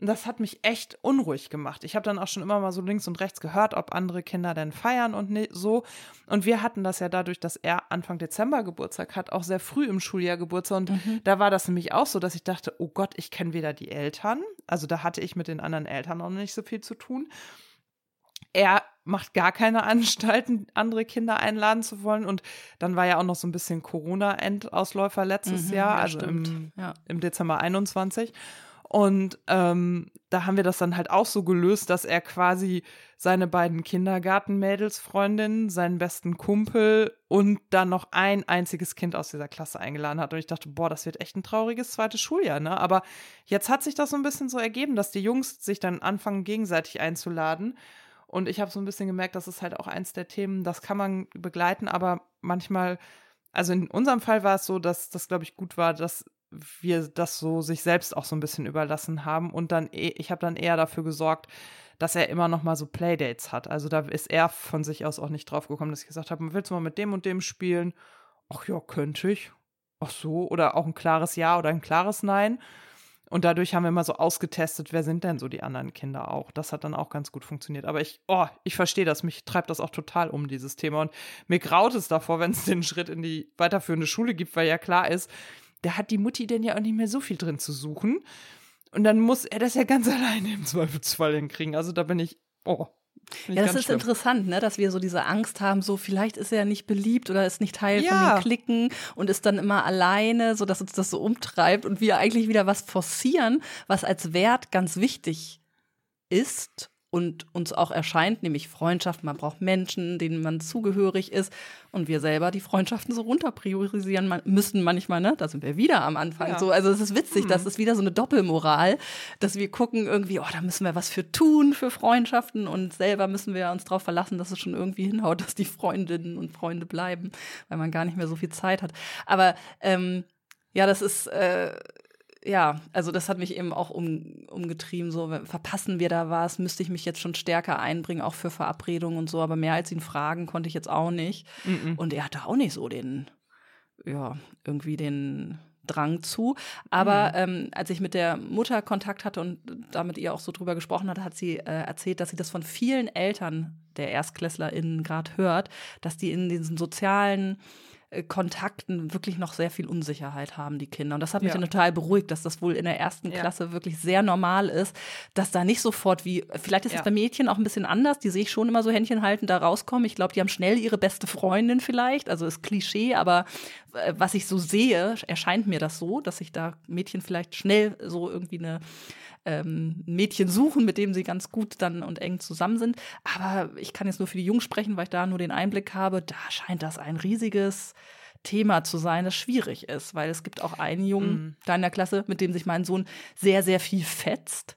Und das hat mich echt unruhig gemacht. Ich habe dann auch schon immer mal so links und rechts gehört, ob andere Kinder denn feiern und so. Und wir hatten das ja dadurch, dass er Anfang Dezember Geburtstag hat, auch sehr früh im Schuljahr Geburtstag. Und mhm. da war das nämlich auch so, dass ich dachte, oh Gott, ich kenne weder die Eltern, also da hatte ich mit den anderen Eltern noch nicht so viel zu tun. Er macht gar keine Anstalten, andere Kinder einladen zu wollen. Und dann war ja auch noch so ein bisschen Corona-Endausläufer letztes mhm, Jahr, ja, also im, ja. im, Dezember 21. Und ähm, da haben wir das dann halt auch so gelöst, dass er quasi seine beiden Kindergartenmädelsfreundinnen, seinen besten Kumpel und dann noch ein einziges Kind aus dieser Klasse eingeladen hat. Und ich dachte, boah, das wird echt ein trauriges zweites Schuljahr, ne? Aber jetzt hat sich das so ein bisschen so ergeben, dass die Jungs sich dann anfangen, gegenseitig einzuladen. Und ich habe so ein bisschen gemerkt, das ist halt auch eins der Themen, das kann man begleiten, aber manchmal, also in unserem Fall war es so, dass das, glaube ich, gut war, dass wir das so sich selbst auch so ein bisschen überlassen haben und dann, eh, ich habe dann eher dafür gesorgt, dass er immer noch mal so Playdates hat. Also da ist er von sich aus auch nicht drauf gekommen, dass ich gesagt habe, willst du mal mit dem und dem spielen? Ach ja, könnte ich. Ach so, oder auch ein klares Ja oder ein klares Nein. Und dadurch haben wir immer so ausgetestet, wer sind denn so die anderen Kinder auch. Das hat dann auch ganz gut funktioniert. Aber ich, oh, ich verstehe das. Mich treibt das auch total um, dieses Thema. Und mir graut es davor, *laughs* wenn es den Schritt in die weiterführende Schule gibt, weil ja klar ist, da hat die Mutti denn ja auch nicht mehr so viel drin zu suchen. Und dann muss er das ja ganz *laughs* alleine im Zweifelsfall hinkriegen. Also da bin ich, oh, ja, das ist schlimm. interessant, ne, dass wir so diese Angst haben, so vielleicht ist er ja nicht beliebt oder ist nicht Teil ja. von den Klicken und ist dann immer alleine, so dass uns das so umtreibt und wir eigentlich wieder was forcieren, was als Wert ganz wichtig ist und uns auch erscheint, nämlich Freundschaft. Man braucht Menschen, denen man zugehörig ist. Und wir selber die Freundschaften so runterpriorisieren müssen manchmal, ne? Da sind wir wieder am Anfang. Ja. So, also es ist witzig, hm. das ist wieder so eine Doppelmoral, dass wir gucken irgendwie, oh, da müssen wir was für tun für Freundschaften und selber müssen wir uns darauf verlassen, dass es schon irgendwie hinhaut, dass die Freundinnen und Freunde bleiben, weil man gar nicht mehr so viel Zeit hat. Aber ähm, ja, das ist äh, ja, also das hat mich eben auch um, umgetrieben. So, verpassen wir da was? Müsste ich mich jetzt schon stärker einbringen, auch für Verabredungen und so. Aber mehr als ihn fragen konnte ich jetzt auch nicht. Mm -mm. Und er hatte auch nicht so den, ja, irgendwie den Drang zu. Aber mm. ähm, als ich mit der Mutter Kontakt hatte und damit ihr auch so drüber gesprochen hatte, hat sie äh, erzählt, dass sie das von vielen Eltern der ErstklässlerInnen gerade hört, dass die in diesen sozialen Kontakten wirklich noch sehr viel Unsicherheit haben, die Kinder. Und das hat mich ja. total beruhigt, dass das wohl in der ersten ja. Klasse wirklich sehr normal ist, dass da nicht sofort wie, vielleicht ist es ja. bei Mädchen auch ein bisschen anders, die sehe ich schon immer so Händchen halten, da rauskommen. Ich glaube, die haben schnell ihre beste Freundin vielleicht, also ist Klischee, aber äh, was ich so sehe, erscheint mir das so, dass sich da Mädchen vielleicht schnell so irgendwie eine ähm, Mädchen suchen, mit dem sie ganz gut dann und eng zusammen sind. Aber ich kann jetzt nur für die Jungs sprechen, weil ich da nur den Einblick habe. Da scheint das ein riesiges Thema zu sein, das schwierig ist, weil es gibt auch einen Jungen mhm. da in der Klasse, mit dem sich mein Sohn sehr, sehr viel fetzt.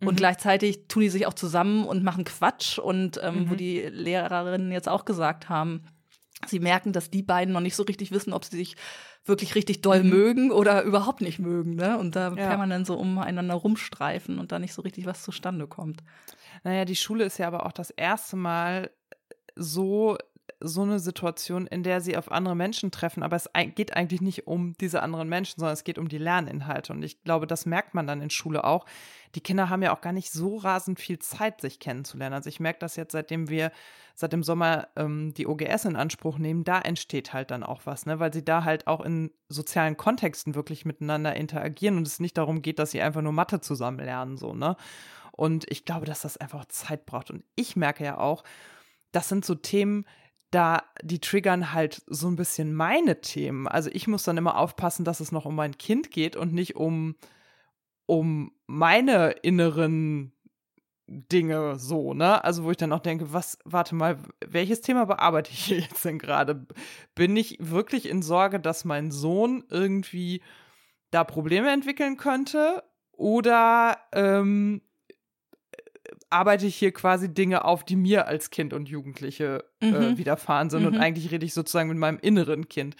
Und mhm. gleichzeitig tun die sich auch zusammen und machen Quatsch. Und ähm, mhm. wo die Lehrerinnen jetzt auch gesagt haben, sie merken, dass die beiden noch nicht so richtig wissen, ob sie sich wirklich richtig doll mhm. mögen oder überhaupt nicht mögen. Ne? Und da ja. kann man dann so umeinander rumstreifen und da nicht so richtig was zustande kommt. Naja, die Schule ist ja aber auch das erste Mal so so eine Situation, in der sie auf andere Menschen treffen, aber es geht eigentlich nicht um diese anderen Menschen, sondern es geht um die Lerninhalte. Und ich glaube, das merkt man dann in Schule auch. Die Kinder haben ja auch gar nicht so rasend viel Zeit, sich kennenzulernen. Also ich merke das jetzt, seitdem wir seit dem Sommer ähm, die OGS in Anspruch nehmen, da entsteht halt dann auch was, ne? weil sie da halt auch in sozialen Kontexten wirklich miteinander interagieren und es nicht darum geht, dass sie einfach nur Mathe zusammen lernen, so, ne? Und ich glaube, dass das einfach Zeit braucht. Und ich merke ja auch, das sind so Themen, da die triggern halt so ein bisschen meine Themen. Also ich muss dann immer aufpassen, dass es noch um mein Kind geht und nicht um, um meine inneren Dinge so, ne? Also wo ich dann auch denke, was, warte mal, welches Thema bearbeite ich hier *laughs* jetzt denn gerade? Bin ich wirklich in Sorge, dass mein Sohn irgendwie da Probleme entwickeln könnte? Oder ähm, arbeite ich hier quasi Dinge auf, die mir als Kind und Jugendliche äh, mhm. äh, widerfahren sind. Mhm. Und eigentlich rede ich sozusagen mit meinem inneren Kind.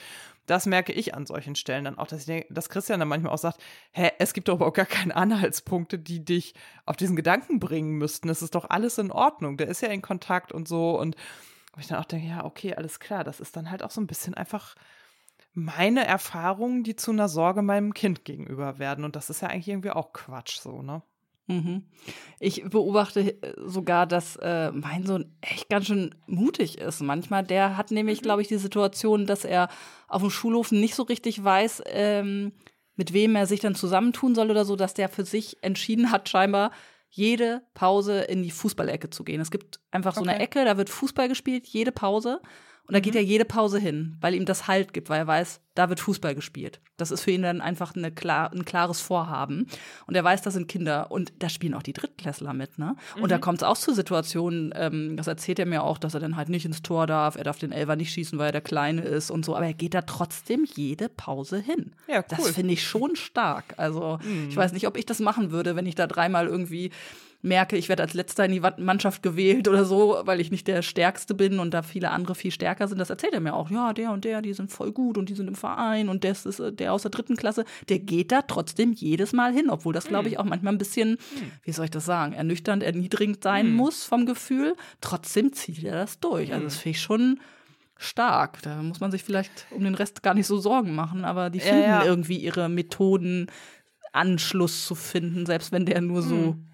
Das merke ich an solchen Stellen dann auch, dass, ich denke, dass Christian dann manchmal auch sagt, hä, es gibt doch überhaupt gar keine Anhaltspunkte, die dich auf diesen Gedanken bringen müssten. Es ist doch alles in Ordnung. Der ist ja in Kontakt und so. Und ich dann auch denke, ja, okay, alles klar. Das ist dann halt auch so ein bisschen einfach meine Erfahrungen, die zu einer Sorge meinem Kind gegenüber werden. Und das ist ja eigentlich irgendwie auch Quatsch so, ne? Mhm. Ich beobachte äh, sogar, dass äh, mein Sohn echt ganz schön mutig ist. Manchmal, der hat nämlich, mhm. glaube ich, die Situation, dass er auf dem Schulhof nicht so richtig weiß, ähm, mit wem er sich dann zusammentun soll oder so, dass der für sich entschieden hat, scheinbar jede Pause in die Fußballecke zu gehen. Es gibt einfach so okay. eine Ecke, da wird Fußball gespielt, jede Pause. Und da geht mhm. er jede Pause hin, weil ihm das Halt gibt, weil er weiß, da wird Fußball gespielt. Das ist für ihn dann einfach eine klar, ein klares Vorhaben. Und er weiß, das sind Kinder. Und da spielen auch die Drittklässler mit, ne? Und mhm. da kommt es auch zu Situationen, ähm, das erzählt er mir auch, dass er dann halt nicht ins Tor darf, er darf den Elfer nicht schießen, weil er der Kleine ist und so. Aber er geht da trotzdem jede Pause hin. Ja, cool. Das finde ich schon stark. Also, mhm. ich weiß nicht, ob ich das machen würde, wenn ich da dreimal irgendwie merke, ich werde als letzter in die Mannschaft gewählt oder so, weil ich nicht der Stärkste bin und da viele andere viel stärker sind, das erzählt er mir auch. Ja, der und der, die sind voll gut und die sind im Verein und das ist äh, der aus der dritten Klasse, der geht da trotzdem jedes Mal hin, obwohl das, glaube ich, auch manchmal ein bisschen, wie soll ich das sagen, ernüchternd, erniedrigend sein mhm. muss vom Gefühl. Trotzdem zieht er das durch. Also das finde ich schon stark. Da muss man sich vielleicht um den Rest gar nicht so Sorgen machen, aber die finden ja, ja. irgendwie ihre Methoden, Anschluss zu finden, selbst wenn der nur so mhm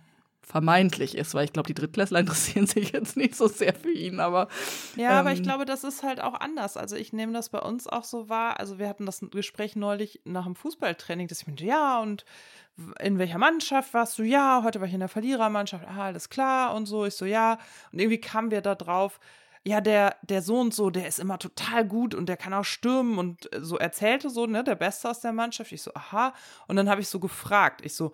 vermeintlich ist, weil ich glaube, die Drittklässler *laughs* interessieren sich jetzt nicht so sehr für ihn, aber. Ja, ähm, aber ich ähm, glaube, das ist halt auch anders. Also ich nehme das bei uns auch so wahr. Also wir hatten das Gespräch neulich nach dem Fußballtraining, dass ich meinte, ja, und in welcher Mannschaft warst du? Ja, heute war ich in der Verlierermannschaft, ah, alles klar und so. Ich so, ja. Und irgendwie kamen wir da drauf, ja, der, der so und so, der ist immer total gut und der kann auch stürmen und so erzählte so, ne, der Beste aus der Mannschaft. Ich so, aha. Und dann habe ich so gefragt, ich so,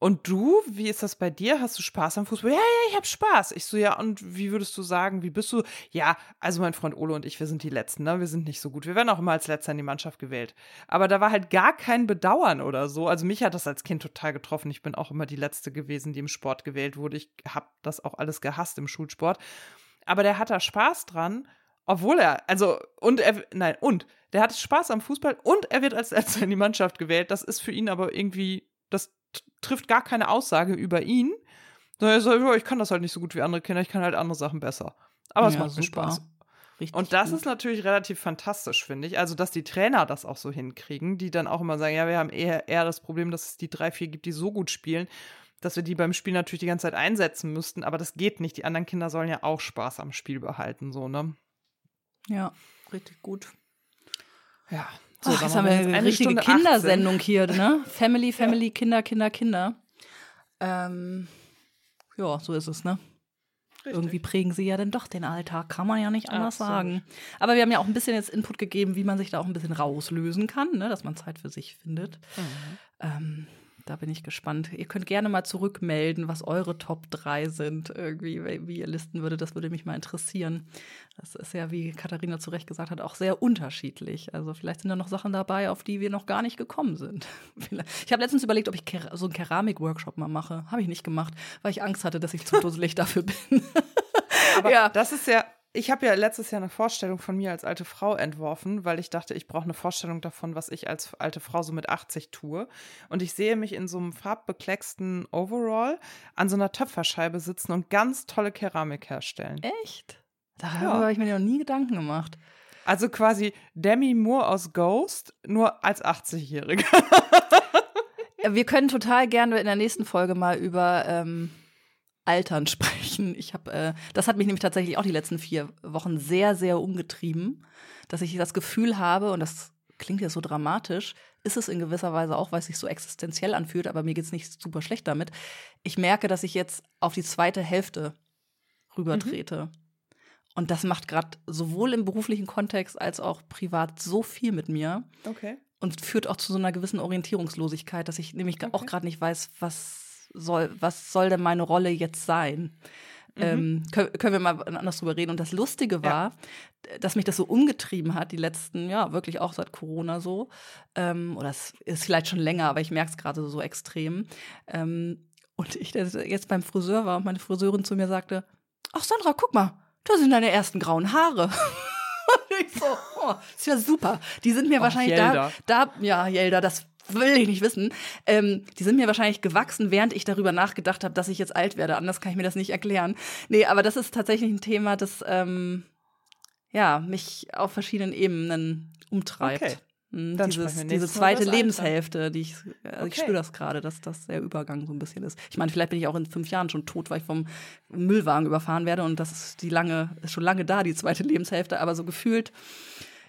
Und du, wie ist das bei dir? Hast du Spaß am Fußball? Ja, ja, ich habe Spaß. Ich so, ja, und wie würdest du sagen, wie bist du? Ja, also mein Freund Ole und ich, wir sind die Letzten, ne? Wir sind nicht so gut. Wir werden auch immer als Letzter in die Mannschaft gewählt. Aber da war halt gar kein Bedauern oder so. Also mich hat das als Kind total getroffen. Ich bin auch immer die Letzte gewesen, die im Sport gewählt wurde. Ich habe das auch alles gehasst im Schulsport. Aber der hat da Spaß dran, obwohl er, also, und er, nein, und, der hat Spaß am Fußball und er wird als Letzter in die Mannschaft gewählt. Das ist für ihn aber irgendwie, das trifft gar keine Aussage über ihn. Sondern so, ich kann das halt nicht so gut wie andere Kinder, ich kann halt andere Sachen besser. Aber es Ja, macht mir. Spaß. Richtig Und das gut. ist natürlich relativ fantastisch, finde ich. Also, dass die Trainer das auch so hinkriegen, die dann auch immer sagen, ja, wir haben eher, eher das Problem, dass es die drei, vier gibt, die so gut spielen, dass wir die beim Spiel natürlich die ganze Zeit einsetzen müssten, aber das geht nicht. Die anderen Kinder sollen ja auch Spaß am Spiel behalten, so, ne? Ja, richtig gut. Ja. So, sag jetzt haben wir wenn eine richtige Kindersendung hier, ne? *laughs* Family, Family, Kinder, Kinder, Kinder. Ähm, ja, so ist es, ne? 18. Irgendwie prägen sie ja dann doch den Alltag, kann man ja nicht anders Absolut. sagen. Aber wir haben ja auch ein bisschen jetzt Input gegeben, wie man sich da auch ein bisschen rauslösen kann, ne? dass man Zeit für sich findet. Mhm. Ähm, da bin ich gespannt. Ihr könnt gerne mal zurückmelden, was eure Top 3 sind, irgendwie, wie ihr listen würdet. Das würde mich mal interessieren. Das ist ja, wie Katharina zu Recht gesagt hat, auch sehr unterschiedlich. Also vielleicht sind da noch Sachen dabei, auf die wir noch gar nicht gekommen sind. *laughs* Ich habe letztens überlegt, ob ich so einen Keramik-Workshop mal mache. Habe ich nicht gemacht, weil ich Angst hatte, dass ich zu *laughs* dusselig dafür bin. Aber Ja. das ist ja, ich habe ja letztes Jahr eine Vorstellung von mir als alte Frau entworfen, weil ich dachte, ich brauche eine Vorstellung davon, was ich als alte Frau so mit 80 tue. Und ich sehe mich in so einem farbbeklecksten Overall an so einer Töpferscheibe sitzen und ganz tolle Keramik herstellen. Echt? Darüber Ja. habe ich mir noch nie Gedanken gemacht. Also quasi Demi Moore aus Ghost, nur als 80-Jährige. Äh, *laughs* Wir können total gerne in der nächsten Folge mal über ähm, Altern *laughs* sprechen. Ich habe, äh, das hat mich nämlich tatsächlich auch die letzten vier Wochen sehr, sehr umgetrieben, dass ich das Gefühl habe, und das klingt jetzt so dramatisch, ist es in gewisser Weise auch, weil es sich so existenziell anfühlt, aber mir geht's nicht super schlecht damit. Ich merke, dass ich jetzt auf die zweite Hälfte rübertrete. Und das macht gerade sowohl im beruflichen Kontext als auch privat so viel mit mir Okay. und führt auch zu so einer gewissen Orientierungslosigkeit, dass ich nämlich auch Okay. gerade nicht weiß, was soll, was soll denn meine Rolle jetzt sein? Ähm, können, können wir mal anders drüber reden. Und das Lustige war, dass mich das so umgetrieben hat, die letzten, ja, wirklich auch seit Corona so. Ähm, oder es ist vielleicht schon länger, aber ich merke es gerade so extrem. Ähm, und ich jetzt beim Friseur war und meine Friseurin zu mir sagte: Ach, Sandra, guck mal, da sind deine ersten grauen Haare. *laughs* Und ich so, oh, ist ja super. Die sind mir Och, wahrscheinlich Jelda. da, da, ja, Jelda, das will ich nicht wissen. Ähm, die sind mir wahrscheinlich gewachsen, während ich darüber nachgedacht habe, dass ich jetzt alt werde. Anders kann ich mir das nicht erklären. Nee, aber das ist tatsächlich ein Thema, das ähm, ja, mich auf verschiedenen Ebenen umtreibt. Okay. Hm, Dann Dieses, diese zweite. Lebenshälfte, die ich, also ich Okay. spüre das gerade, dass das der Übergang so ein bisschen ist. Ich meine, vielleicht bin ich auch in fünf Jahren schon tot, weil ich vom Müllwagen überfahren werde und das ist die lange, ist schon lange da, die zweite Lebenshälfte, aber so gefühlt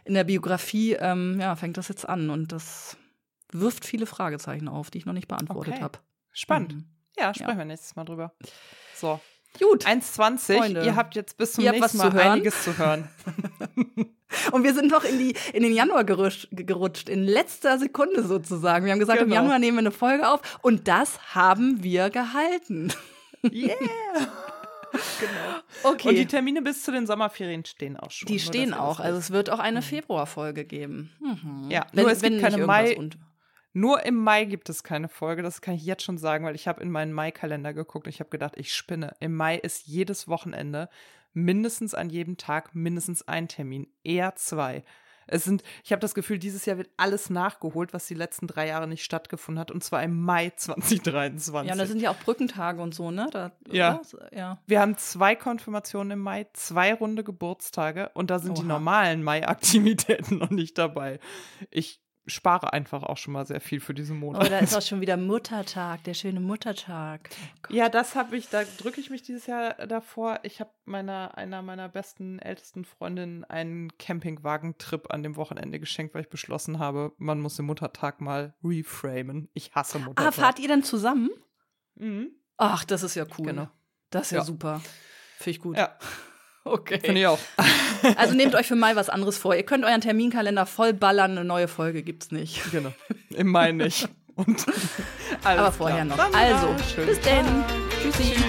in der Biografie, ähm, ja, fängt das jetzt an und das wirft viele Fragezeichen auf, die ich noch nicht beantwortet Okay. habe. Spannend. Mhm. Ja, sprechen wir nächstes Mal drüber. So. Gut. 1,20. Freunde. Ihr habt jetzt bis zum Ihr nächsten Mal zu hören. einiges zu hören. *laughs* *laughs* Und wir sind noch in, die, in den Januar gerutscht, gerutscht, in letzter Sekunde sozusagen. Wir haben gesagt, im Genau. Januar nehmen wir eine Folge auf und das haben wir gehalten. Yeah! *laughs* genau. Okay. Und die Termine bis zu den Sommerferien stehen auch schon. Die stehen auch. Also es wird auch eine Februarfolge geben. Mhm. Ja, wenn, nur es wenn gibt keine Mai- und- Nur im Mai gibt es keine Folge, das kann ich jetzt schon sagen, weil ich habe in meinen Mai-Kalender geguckt und ich habe gedacht, ich spinne. Im Mai ist jedes Wochenende mindestens an jedem Tag mindestens ein Termin, eher zwei. Es sind, ich habe das Gefühl, dieses Jahr wird alles nachgeholt, was die letzten drei Jahre nicht stattgefunden hat, und zwar im Mai 2023. *laughs* Ja, und da sind ja auch Brückentage und so, ne? Da, Ja. ja. Wir haben zwei Konfirmationen im Mai, zwei runde Geburtstage und da sind die Oha. normalen Mai-Aktivitäten *laughs* noch nicht dabei. Ich spare einfach auch schon mal sehr viel für diesen Monat. Oh, da ist *laughs* auch schon wieder Muttertag, der schöne Muttertag. Oh. Ja, das habe ich, da drücke ich mich dieses Jahr davor. Ich habe meiner, einer meiner besten, ältesten Freundinnen einen Campingwagentrip an dem Wochenende geschenkt, weil ich beschlossen habe, man muss den Muttertag mal reframen. Ich hasse Muttertag. Ah, fahrt ihr denn zusammen? Mhm. Ach, das ist ja cool. Genau. Das ist ja, Ja. super. Finde ich gut. Ja, Okay. Finde ich auch. *laughs* Also nehmt euch für Mai was anderes vor. Ihr könnt euren Terminkalender voll ballern, eine neue Folge gibt's nicht. Genau. Im Mai nicht. Und *laughs* Aber vorher klar. noch. Also, Schönen bis Tag. denn. Tschüssi. Tschüss.